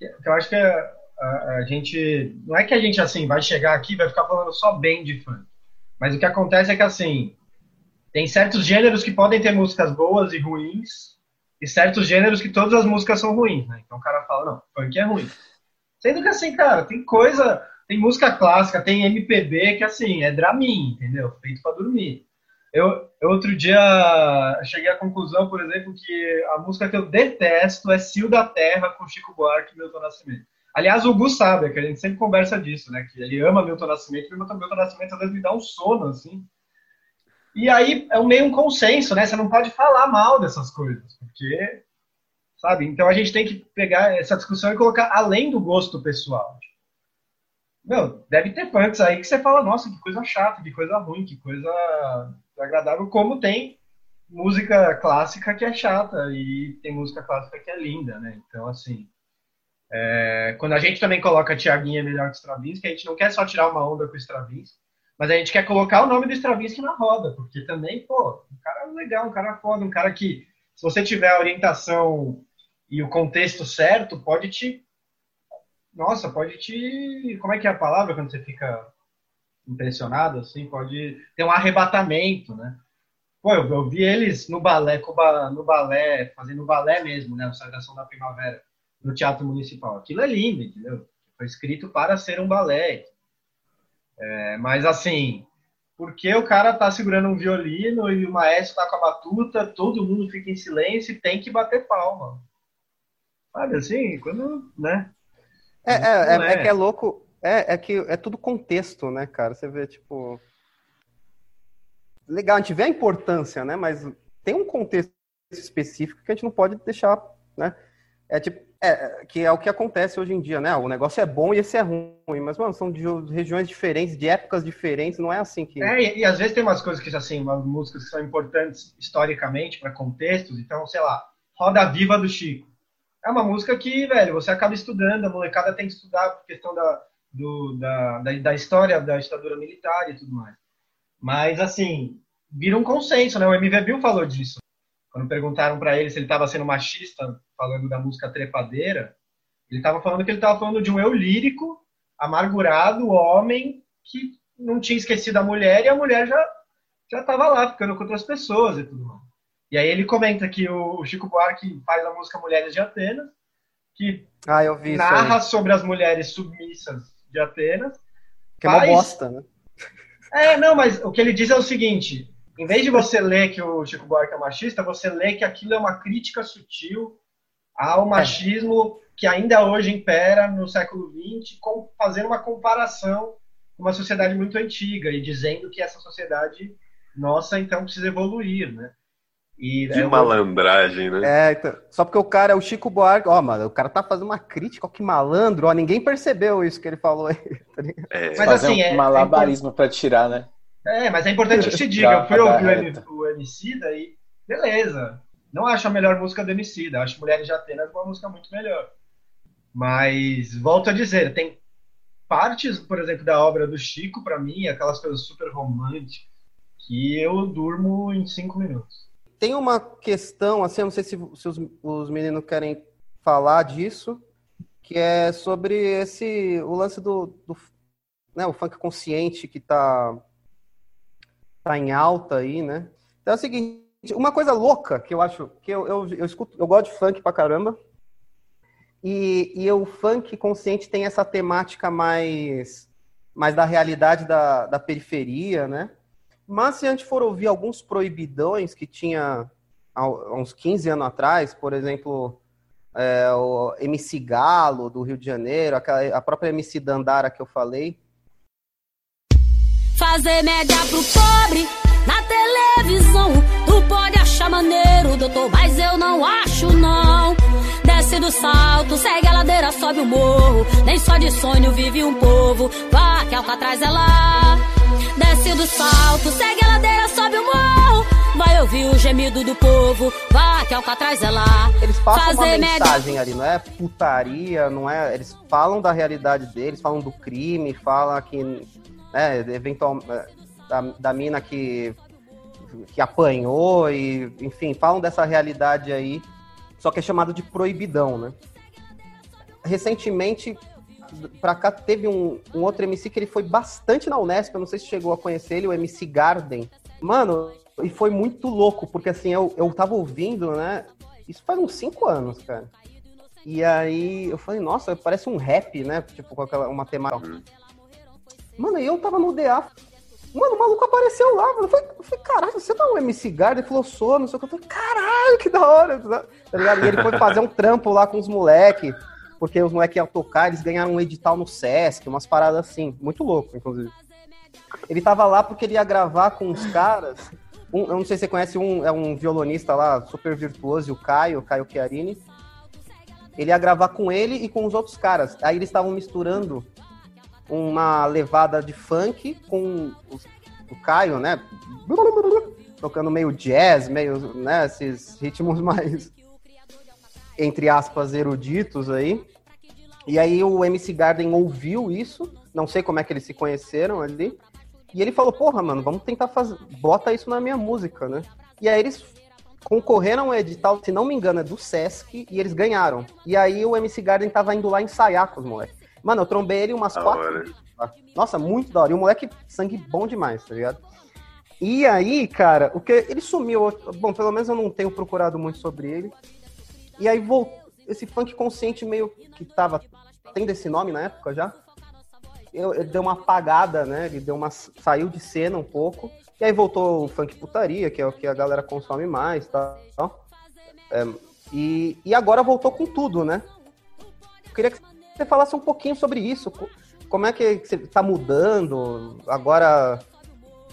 Eu acho que é a, a, gente. Não é que a gente assim vai chegar aqui vai ficar falando só bem de funk. Mas o que acontece é que assim. Tem certos gêneros que podem ter músicas boas e ruins, e certos gêneros que todas as músicas são ruins, né? Então o cara fala, não, funk é ruim. Sendo que assim, cara, tem coisa. Tem música clássica, tem MPB que assim, é Dramin, entendeu? Feito para dormir. Eu, eu, outro dia cheguei à conclusão, por exemplo, que a música que eu detesto é Cio da Terra com Chico Buarque e Milton Nascimento. Aliás, o Gu sabe, que a gente sempre conversa disso, né? Que ele ama Milton Nascimento, e Milton, Milton Nascimento às vezes me dá um sono, assim. E aí é meio um consenso, né? Você não pode falar mal dessas coisas, porque, sabe? Então a gente tem que pegar essa discussão e colocar além do gosto pessoal. Meu, deve ter punks aí que você fala, nossa, que coisa chata, que coisa ruim, que coisa agradável, como tem música clássica que é chata e tem música clássica que é linda, né? Então, assim, é, quando a gente também coloca Tiaguinha melhor que Stravinsky, a gente não quer só tirar uma onda com o Stravinsky, mas a gente quer colocar o nome do Stravinsky na roda, porque também, pô, um cara legal, um cara foda, um cara que, se você tiver a orientação e o contexto certo, pode te. Nossa, pode te. Como é que é a palavra quando você fica impressionado, assim? Pode ter um arrebatamento, né? Pô, eu, eu vi eles no balé, no balé, fazendo balé mesmo, né? A Sagração da Primavera no Teatro Municipal. Aquilo é lindo, entendeu? Foi escrito para ser um balé. É, mas assim, porque o cara tá segurando um violino e o maestro tá com a batuta, todo mundo fica em silêncio e tem que bater palma. Sabe assim, quando, né?
É, é, é, é, que é louco, é, é que é tudo contexto, né, cara? Você vê, tipo. Legal, a gente vê a importância, né? Mas tem um contexto específico que a gente não pode deixar, né? É tipo, é, que é o que acontece hoje em dia, né? O negócio é bom e esse é ruim, mas, mano, são de regiões diferentes, de épocas diferentes, não é assim que.
É, e, e às vezes tem umas coisas que, assim, umas músicas que são importantes historicamente para contextos, então, sei lá, Roda Viva do Chico. É uma música que, velho, você acaba estudando, a molecada tem que estudar por questão da, do, da, da, da história da ditadura militar e tudo mais. Mas, assim, vira um consenso, né? O MV Bill falou disso. Quando perguntaram para ele se ele estava sendo machista, falando da música trepadeira, ele estava falando que ele estava falando de um eu lírico amargurado homem que não tinha esquecido a mulher e a mulher já já estava lá ficando com outras pessoas e tudo mais. E aí ele comenta que o Chico Buarque faz a música Mulheres de Atenas, que
ah,
narra sobre as mulheres submissas de Atenas.
Que faz... é uma bosta, né?
É, não, mas o que ele diz é o seguinte: em vez de você ler que o Chico Buarque é machista, você lê que aquilo é uma crítica sutil ao machismo é. que ainda hoje impera no século XX, com, fazendo uma comparação com uma sociedade muito antiga e dizendo que essa sociedade nossa então precisa evoluir, né?
E, que é, malandragem, né?
É, então, só porque o cara é o Chico Buarque, ó, mano, o cara tá fazendo uma crítica, ó, que malandro, ó, ninguém percebeu isso que ele falou aí. <laughs> Tá
é, mas fazer assim, um é, malabarismo é para tirar, né?
É, mas é importante que se diga, eu fui ouvir o, MC daí, beleza, não acho a melhor música do MC, acho Mulheres de Atenas uma música muito melhor. Mas, volto a dizer, tem partes, por exemplo, da obra do Chico, para mim, aquelas coisas super românticas, que eu durmo em cinco minutos.
Tem uma questão, assim, eu não sei se, se os, os meninos querem falar disso, que é sobre esse o lance do, do né, o funk consciente que tá tá em alta aí, né? Então é o seguinte, uma coisa louca que eu acho que eu, eu, eu escuto, eu gosto de funk pra caramba. E, e o funk consciente tem essa temática mais mais da realidade da, da periferia, né? Mas se a gente for ouvir alguns proibidões que tinha há uns 15 anos atrás, por exemplo, é, o MC Galo do Rio de Janeiro, a própria MC Dandara que eu falei.
Fazer média pro pobre na televisão. Tu pode achar maneiro, doutor, mas eu não acho não. Desce do salto, segue a ladeira, sobe o morro. Nem só de sonho vive um povo. Vá que Alcatraz é lá. Desce do salto, segue a ladeira, sobe o morro. Vai ouvir o gemido do povo, vá que Alcatraz é lá.
Eles passam Fazer uma mensagem ali, não é putaria, não é. Eles falam da realidade deles, falam do crime, falam que, né, eventual, da, da mina que, que apanhou e, enfim, falam dessa realidade aí, só que é chamado de proibidão, né? Recentemente pra cá teve um, um outro MC que ele foi bastante na Unesp, eu não sei se chegou a conhecer ele, o MC Garden. Mano, e foi muito louco, porque assim, eu, eu tava ouvindo, né? Isso faz uns 5 anos, cara. E aí eu falei, nossa, parece um rap, né? Tipo, com aquela, uma temática. Uhum. Mano, eu tava no DA. Mano, o maluco apareceu lá. Eu falei, eu falei caralho, você tá um MC Garden? Ele falou, sou, não sei o que. Eu falei, caralho, que da hora, tá ligado? E ele foi fazer um trampo lá com os moleques porque os moleques iam tocar, eles ganharam um edital no Sesc, umas paradas assim, muito louco, inclusive. Ele tava lá porque ele ia gravar com os caras. Um, eu não sei se você conhece um, é um violonista lá, super virtuoso, o Caio, Caio Chiarini. Ele ia gravar com ele e com os outros caras. Aí eles estavam misturando uma levada de funk com o Caio, né? Tocando meio jazz, meio, né, esses ritmos <laughs> mais entre aspas, eruditos aí. E aí o MC Garden ouviu isso, não sei como é que eles se conheceram ali, e ele falou, porra, mano, vamos tentar fazer, bota isso na minha música, né? E aí eles concorreram ao edital, se não me engano, é do Sesc, e eles ganharam. E aí o MC Garden tava indo lá ensaiar com os moleques. Mano, eu trombei ele umas da quatro vezes. Nossa, muito da hora. E o moleque, sangue bom demais, tá ligado? E aí, cara, o que ele sumiu. Bom, pelo menos eu não tenho procurado muito sobre ele. E aí voltou, esse funk consciente meio que tava tendo esse nome na época já. Eu, ele deu uma apagada, né? Ele deu uma saiu de cena um pouco. E aí voltou o funk putaria, que é o que a galera consome mais, tá? É, e, e agora voltou com tudo, né? Eu queria que você falasse um pouquinho sobre isso. Como é que você tá mudando? Agora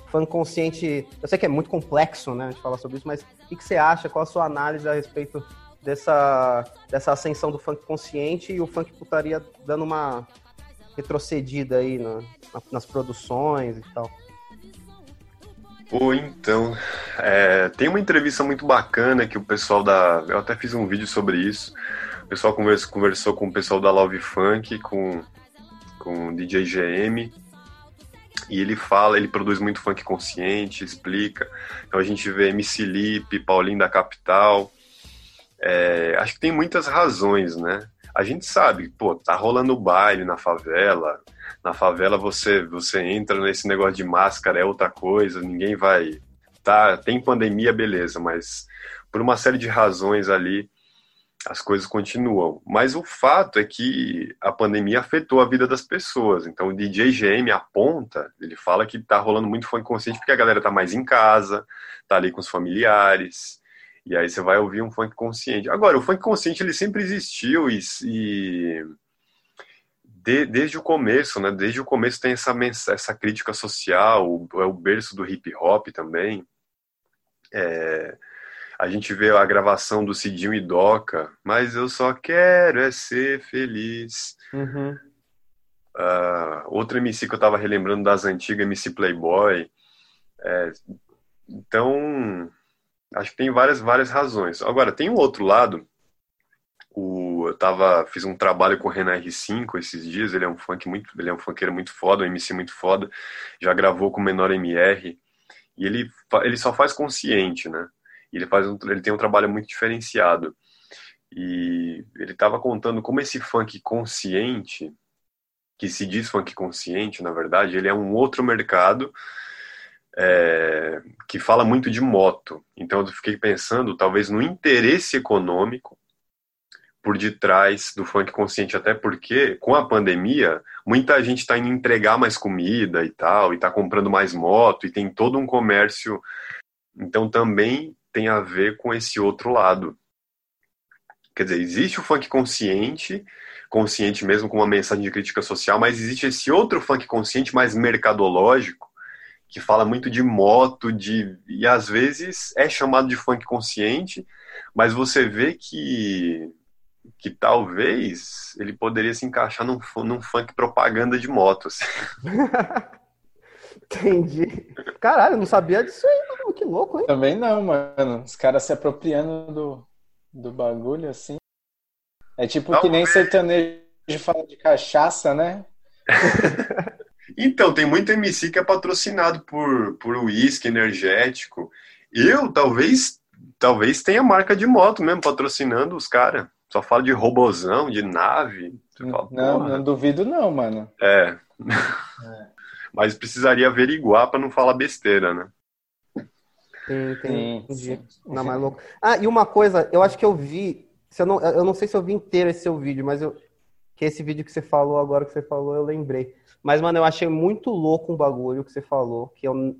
funk consciente, eu sei que é muito complexo, né, de falar sobre isso, mas o que você acha? Qual a sua análise a respeito dessa, dessa ascensão do funk consciente e o funk putaria dando uma retrocedida aí na, na, nas produções e tal.
Pô, então, é, tem uma entrevista muito bacana que o pessoal da. Eu até fiz um vídeo sobre isso. Pessoal conversou, conversou com o pessoal da Love Funk, com, com o DJ GM. E ele fala, ele produz muito funk consciente, explica. Então a gente vê MC Lipe, Paulinho da Capital, é, acho que tem muitas razões, né? a gente sabe, pô, tá rolando baile na favela. Na favela você você entra nesse negócio de máscara é outra coisa, ninguém vai tá, tem pandemia, beleza, mas por uma série de razões ali as coisas continuam. Mas o fato é que a pandemia afetou a vida das pessoas. Então o DJ GM aponta, ele fala que tá rolando muito funk consciente porque a galera tá mais em casa, tá ali com os familiares. E aí você vai ouvir um funk consciente. Agora, o funk consciente ele sempre existiu e, e de, desde o começo, né? Desde o começo tem essa essa crítica social, é o berço do hip hop também. É, a gente vê a gravação do Cidinho e Doca, mas eu só quero é ser feliz.
Uhum.
Uh, outro MC que eu tava relembrando das antigas, MC Playboy. É, então, acho que tem várias, várias razões. Agora, tem um outro lado. O, eu tava, fiz um trabalho com o Renan R5 esses dias. Ele é um funk muito, ele é um funkeiro muito foda, um MC muito foda. Já gravou com o Menor MR. E ele, ele só faz consciente, né? Ele faz um, ele tem um trabalho muito diferenciado. E ele estava contando como esse funk consciente, que se diz funk consciente, na verdade, ele é um outro mercado é, que fala muito de moto. Então eu fiquei pensando, talvez, no interesse econômico por detrás do funk consciente, até porque com a pandemia muita gente está indo entregar mais comida e tal, e está comprando mais moto, e tem todo um comércio. Então também tem a ver com esse outro lado. Quer dizer, existe o funk consciente, consciente mesmo com uma mensagem de crítica social, mas existe esse outro funk consciente mais mercadológico, que fala muito de moto, de e às vezes é chamado de funk consciente, mas você vê que que talvez ele poderia se encaixar num, num funk propaganda de motos. <laughs>
Entendi. Caralho, eu não sabia disso aí, mano. Que louco, hein?
Também não, mano. Os caras se apropriando do, do bagulho, assim. É tipo não, que nem é... sertanejo fala de cachaça, né? <laughs>
então, tem muito MC que é patrocinado por, por uísque energético. Eu, talvez, talvez tenha marca de moto mesmo patrocinando os caras. Só fala de robozão, de nave.
Fala, não, não duvido não, mano.
É. é <laughs> mas precisaria averiguar para não falar besteira, né?
Entendi. Não, mais louco. Ah, e uma coisa, eu acho que eu vi, se eu, não, eu não sei se eu vi inteiro esse seu vídeo, mas eu, que esse vídeo que você falou agora que você falou, eu lembrei. Mas, mano, eu achei muito louco um bagulho que você falou, que, eu,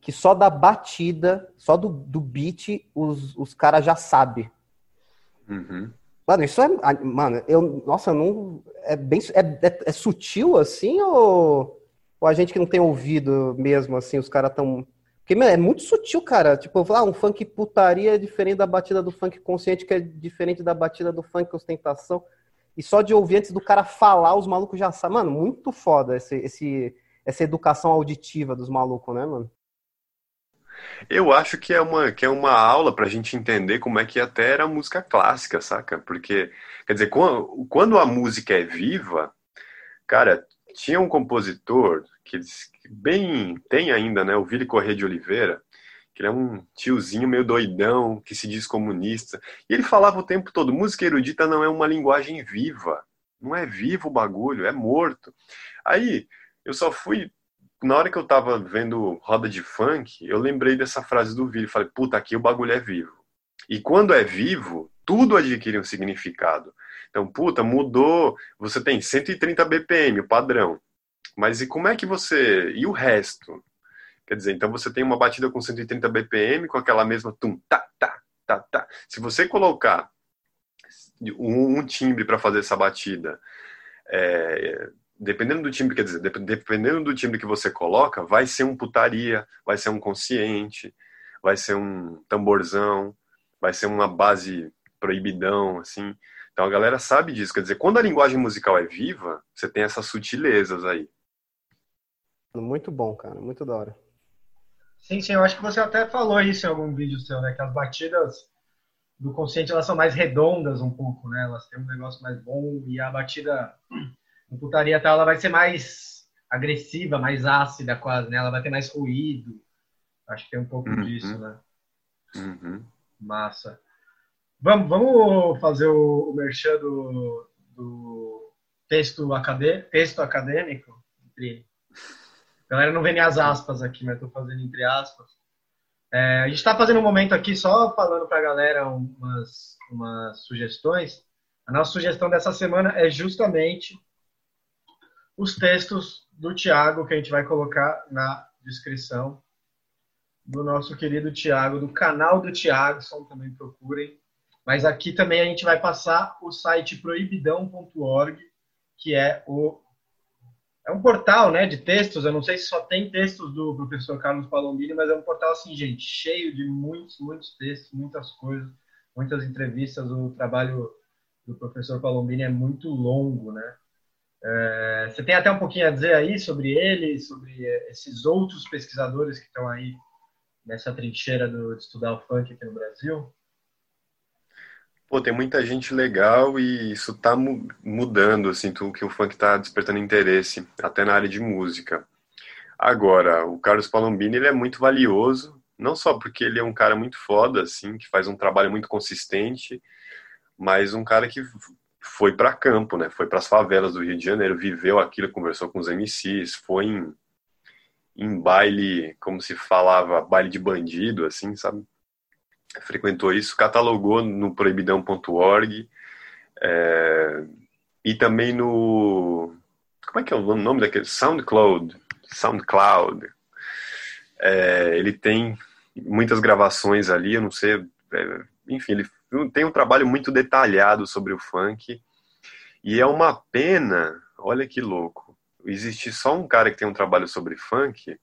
que só da batida, só do, do beat, os, os caras já sabem.
Uhum.
Mano, isso é. Mano, eu. Nossa, não. É bem. É, é, é sutil assim ou ou a gente que não tem ouvido mesmo, assim, os caras tão. Porque, meu, é muito sutil, cara. Tipo, ah, um funk putaria é diferente da batida do funk consciente, que é diferente da batida do funk ostentação. E só de ouvir antes do cara falar, os malucos já sabem. Mano, muito foda esse, esse, essa educação auditiva dos malucos, né, mano?
Eu acho que é uma, que é uma aula pra gente entender como é que até era a música clássica, saca? Porque, quer dizer, quando a música é viva, cara, tinha um compositor que bem tem ainda, né, o Vili Corrêa de Oliveira, que ele é um tiozinho meio doidão, que se diz comunista. E ele falava o tempo todo: música erudita não é uma linguagem viva. Não é vivo o bagulho, é morto. Aí, eu só fui. Na hora que eu tava vendo roda de funk, eu lembrei dessa frase do Vili. Falei: puta, aqui o bagulho é vivo. E quando é vivo, tudo adquire um significado. Então, puta, mudou. Você tem 130 BPM, o padrão. Mas e como é que você. E o resto? Quer dizer, então você tem uma batida com 130 BPM, com aquela mesma tum, tá, tá, tá, tá. Se você colocar um, um timbre para fazer essa batida, é, dependendo do timbre, quer dizer, dependendo do timbre que você coloca, vai ser um putaria, vai ser um consciente, vai ser um tamborzão, vai ser uma base proibidão, assim. Então a galera sabe disso. Quer dizer, quando a linguagem musical é viva, você tem essas sutilezas aí.
Muito bom, cara. Muito da hora.
Sim, sim. Eu acho que você até falou isso em algum vídeo seu, né? Que as batidas do consciente elas são mais redondas um pouco, né? Elas têm um negócio mais bom e a batida no putaria tal, ela vai ser mais agressiva, mais ácida quase, né? Ela vai ter mais ruído. Acho que tem um pouco uhum. disso, né?
Uhum.
Massa. Vamos, vamos fazer o, o merchan do, do texto, acadê, texto acadêmico. Entre... A galera não vê minhas aspas aqui, mas estou fazendo entre aspas. É, a gente está fazendo um momento aqui só falando para a galera umas, umas sugestões. A nossa sugestão dessa semana é justamente os textos do Tiago que a gente vai colocar na descrição do nosso querido Tiago, do canal do Tiago, também procurem. Mas aqui também a gente vai passar o site proibidão.org, que é o é um portal, né, de textos. Eu não sei se só tem textos do professor Carlos Palombini, mas é um portal assim, gente, cheio de muitos, muitos textos, muitas coisas, muitas entrevistas. O trabalho do professor Palombini é muito longo, né? É, você tem até um pouquinho a dizer aí sobre ele, sobre esses outros pesquisadores que estão aí nessa trincheira do, de estudar o funk aqui no Brasil?
Pô, tem muita gente legal e isso tá mudando, assim, que o funk tá despertando interesse, até na área de música. Agora, o Carlos Palombini, ele é muito valioso, não só porque ele é um cara muito foda, assim, que faz um trabalho muito consistente, mas um cara que foi para campo, né? Foi para as favelas do Rio de Janeiro, viveu aquilo, conversou com os MCs, foi em em baile, como se falava, baile de bandido, assim, sabe? Frequentou isso, catalogou no proibidão.org é, e também no. Como é que é o nome daquele? SoundCloud. SoundCloud. É, ele tem muitas gravações ali, eu não sei. É, enfim, ele tem um trabalho muito detalhado sobre o funk. E é uma pena, olha que louco existir só um cara que tem um trabalho sobre funk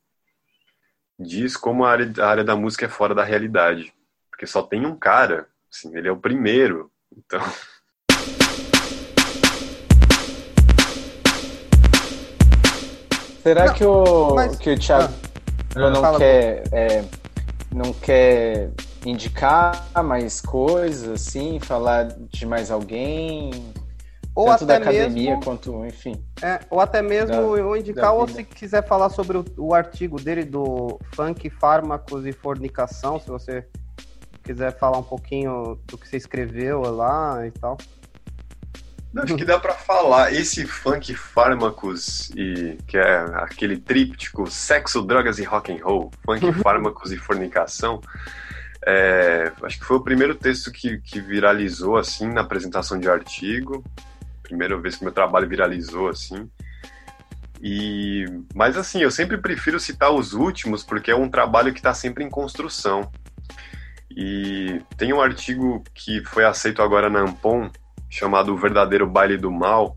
diz como a área, a área da música é fora da realidade. Porque só tem um cara, assim, ele é o primeiro. Então.
Será não, que o, mas... que o Thiago ah, não, quer, é, não quer indicar mais coisas, assim, falar de mais alguém?
ou
Tanto
até
da academia
mesmo,
quanto, enfim.
É, ou até mesmo da, eu indicar, ou se quiser falar sobre o, o, artigo dele do funk, fármacos e fornicação, se você quiser falar um pouquinho do que você escreveu lá e tal.
Acho que dá para falar. Esse funk, fármacos e que é aquele tríptico sexo, drogas e rock and roll, funk, <laughs> fármacos e fornicação. É, acho que foi o primeiro texto que, que viralizou assim na apresentação de artigo primeira vez que meu trabalho viralizou, assim. E, mas assim, eu sempre prefiro citar os últimos porque é um trabalho que está sempre em construção. E tem um artigo que foi aceito agora na Ampon, chamado O Verdadeiro Baile do Mal,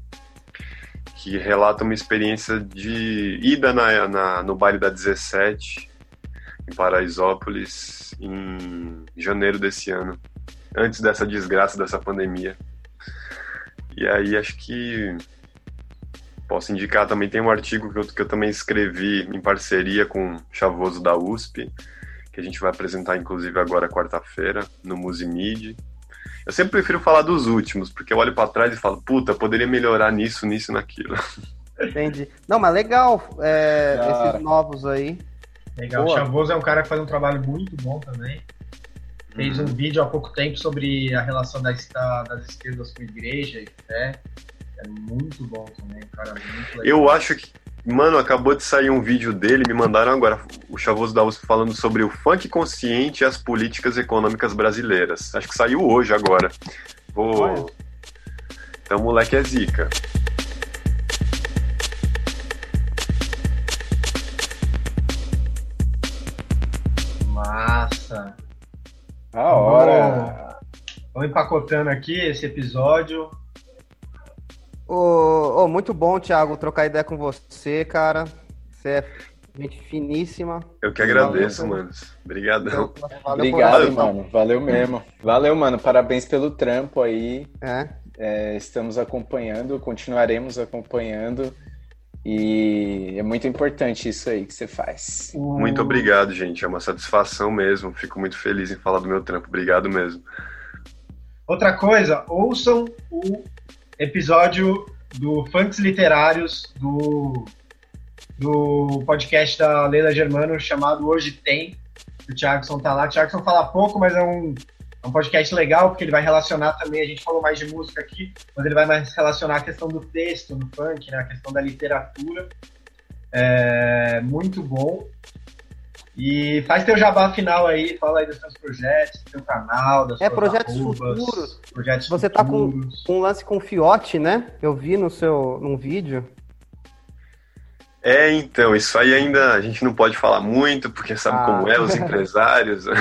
que relata uma experiência de ida na, na, no baile da 17, em Paraisópolis, em janeiro desse ano, antes dessa desgraça dessa pandemia. E aí acho que posso indicar também, tem um artigo que eu, que eu também escrevi em parceria com o Chavoso da USP, que a gente vai apresentar inclusive agora quarta-feira no Musimid. Eu sempre prefiro falar dos últimos, porque eu olho para trás e falo, puta, poderia melhorar nisso, nisso e naquilo. <laughs>
Entendi. Não, mas legal é, esses novos aí.
Legal. Boa. O Chavoso é um cara que faz um trabalho muito bom também. Fez um uhum. vídeo há pouco tempo sobre a relação das, das esquerdas com igreja e fé. É muito bom também, cara. Muito legal.
Eu acho que. Mano, acabou de sair um vídeo dele, me mandaram agora, o Chavoso da USP falando sobre o funk consciente e as políticas econômicas brasileiras. Acho que saiu hoje agora. Vou. Então, moleque é zica.
Massa.
A hora.
Vamos empacotando aqui esse episódio.
Oh, oh, muito bom, Thiago, trocar ideia com você, cara. Você é gente finíssima.
Eu que agradeço, mano. Obrigadão.
Obrigado, mano. Valeu mesmo. Valeu, mano. Parabéns pelo trampo aí.
É.
É, estamos acompanhando, continuaremos acompanhando. E é muito importante isso aí que você faz.
Muito obrigado, gente. É uma satisfação mesmo. Fico muito feliz em falar do meu trampo. Obrigado mesmo.
Outra coisa, ouçam o episódio do Funks Literários do, do podcast da Leila Germano chamado Hoje Tem. O Thiagson tá lá. O Thiagson fala pouco, mas é um, É um podcast legal porque ele vai relacionar também, a gente falou mais de música aqui, mas ele vai mais relacionar a questão do texto no funk, né? A questão da literatura. É muito bom. E faz teu jabá final aí, fala aí dos teus projetos, do teu canal, das
É,
tuas
projetos
arrobas,
futuros.
Projetos
Você tá com,
futuros.
com um lance com fiote, né? Eu vi no seu num vídeo.
É, então, isso aí ainda a gente não pode falar muito, porque sabe
Ah.
como é os empresários. <laughs>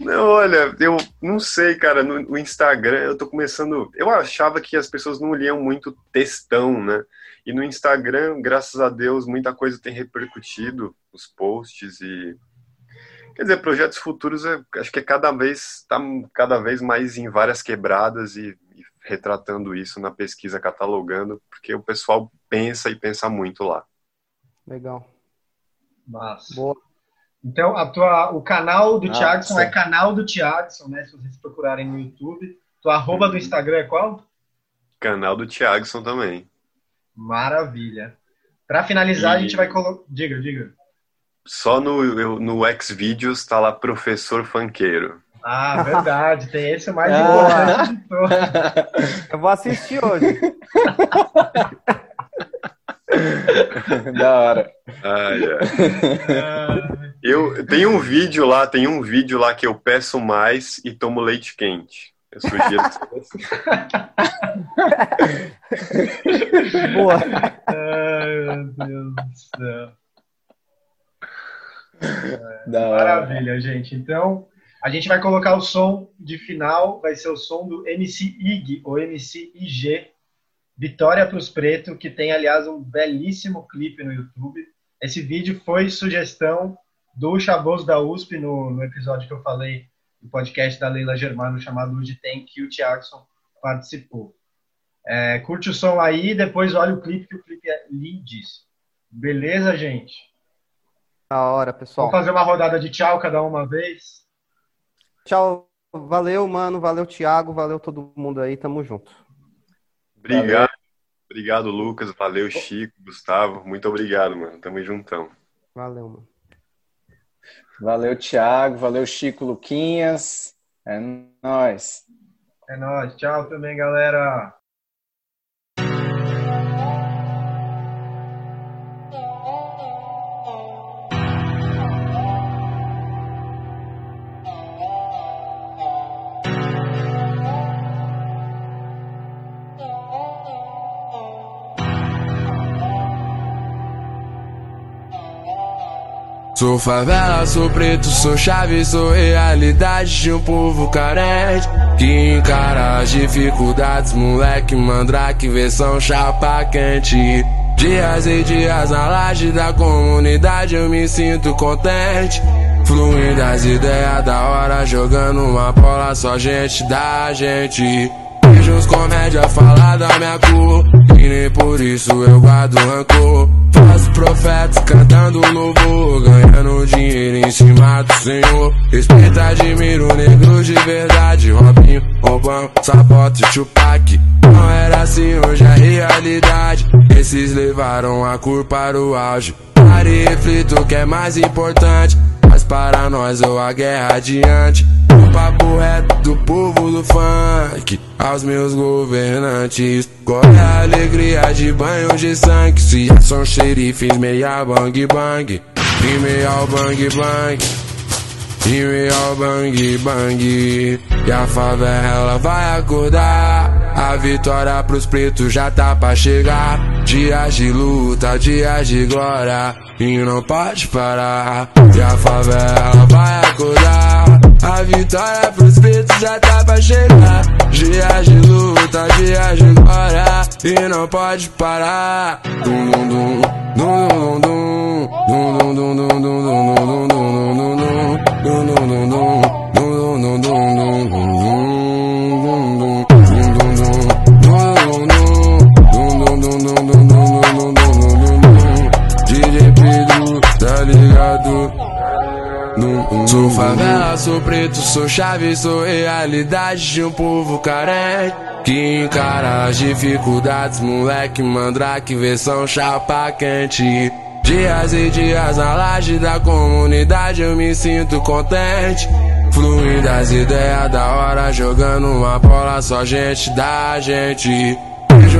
Não, olha, eu não sei, cara, no, no Instagram eu tô começando. Eu achava que as pessoas não liam muito textão, né? E no Instagram, graças a Deus, muita coisa tem repercutido, os posts e. Quer dizer, projetos futuros, eu acho que é cada vez, tá cada vez mais em várias quebradas e, e retratando isso na pesquisa, catalogando, porque o pessoal pensa e pensa muito lá.
Legal.
Massa.
Boa.
Então, a tua, o canal do
Ah,
Thiagson
sim.
é canal do Thiagson, né? Se vocês procurarem no YouTube. Tua arroba do Instagram é qual?
Canal do Thiagson também.
Maravilha. Pra finalizar, a
E-
gente vai colocar. Diga, diga.
Só no, no Xvideos tá lá professor funkeiro.
Ah, verdade. Tem esse mais <laughs>
Ah.
de todos. <laughs>
Eu vou assistir hoje. <laughs>
da hora.
Ai, ai. Eu tem um vídeo lá, tem um vídeo lá que eu peço mais e tomo leite quente. Eu sugiro que você <laughs>
Boa.
Ai, meu Deus do céu.
Da hora.
Maravilha, gente. Então, a gente vai colocar o som de final, vai ser o som do MC IG, ou MC IG, Vitória para os Pretos, que tem, aliás, um belíssimo clipe no YouTube. Esse vídeo foi sugestão do Chaboso da USP, no, no episódio que eu falei do podcast da Leila Germano, chamado Hoje Tem, que o Thiagson participou. É, curte o som aí, depois olha o clipe, que o clipe é lindíssimo. Beleza, gente?
Da hora, pessoal.
Vamos fazer uma rodada de tchau cada uma vez?
Tchau. Valeu, mano. Valeu, Thiago. Valeu todo mundo aí. Tamo junto.
Obrigado. Obrigado, Lucas. Valeu, Chico, Gustavo. Muito obrigado, mano. Tamo juntão.
Valeu, mano.
Valeu, Thiago. Valeu, Chico Luquinhas. É nóis.
É nóis. Tchau também, galera.
Sou favela, sou preto, sou chave, sou realidade de um povo carente que encara as dificuldades, moleque mandrake, versão chapa quente. Dias e dias na laje da comunidade eu me sinto contente. Fluindo as ideias da hora, jogando uma bola, só gente da gente. Vejo os comédia falar da minha cor, e nem por isso eu guardo rancor. Profetas cantando louvor, ganhando dinheiro em cima do Senhor. Respeito, admiro negros de verdade, Robinho, Obama, Sabota e. Não era assim, hoje é realidade. Esses levaram a cor para o auge. Pare e reflito o que é mais importante. Mas para nós ou a guerra adiante. O papo reto do povo do funk. Aos meus governantes. Corre a alegria de banho de sangue. Se já são xerifes, meia bang bang. E meia bang bang. E meia bang bang. E a favela vai acordar. A vitória pros pretos já tá pra chegar. Dias de luta, dias de glória. E não pode parar. E a favela vai acordar. A vitória pros pretos já tá pra chegar. Dias de luta, dias de glória. E não pode parar. Dum dum dum. Dum dum dum. Dum dum dum dum dum dum dum Sou favela, sou preto, sou chave, sou realidade de um povo carente que encara as dificuldades, moleque mandrake, versão chapa quente. Dias e dias na laje da comunidade eu me sinto contente. Fluindo as ideias da hora, jogando uma bola, só gente da gente.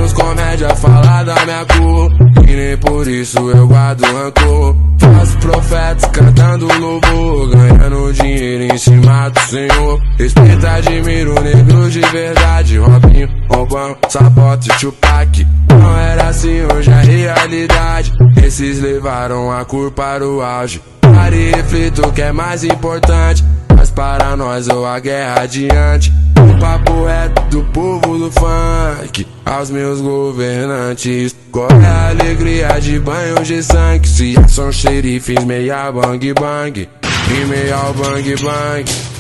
Os comédia falar da minha cor, e nem por isso eu guardo rancor. Faço profetas cantando louvor, ganhando dinheiro em cima do Senhor. Respeito, admiro negro de verdade, Robinho, Obama, Sabota e Tupac. Não era assim, hoje é realidade. Esses levaram a cor para o auge. Pare e reflito o que é mais importante. Mas para nós ou a guerra adiante. O papo reto do povo do funk. Aos meus governantes. Qual é a alegria de banho de sangue? Se são xerifes, meia bang bang. E meia bang bang.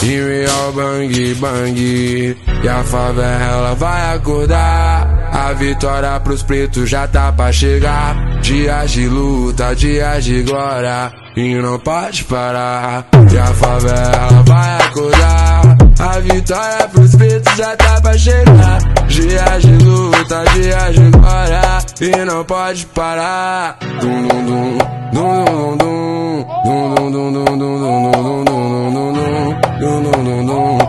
E real bang bang E a favela vai acordar A vitória pros pretos já tá pra chegar Dias de luta, dias de glória E não pode parar E a favela vai acordar A vitória pros pretos já tá pra chegar Dias de luta, dias de glória E não pode parar Dum dum dum Dum dum dum Dum dum dum dum dum dum dum No, no, no, no.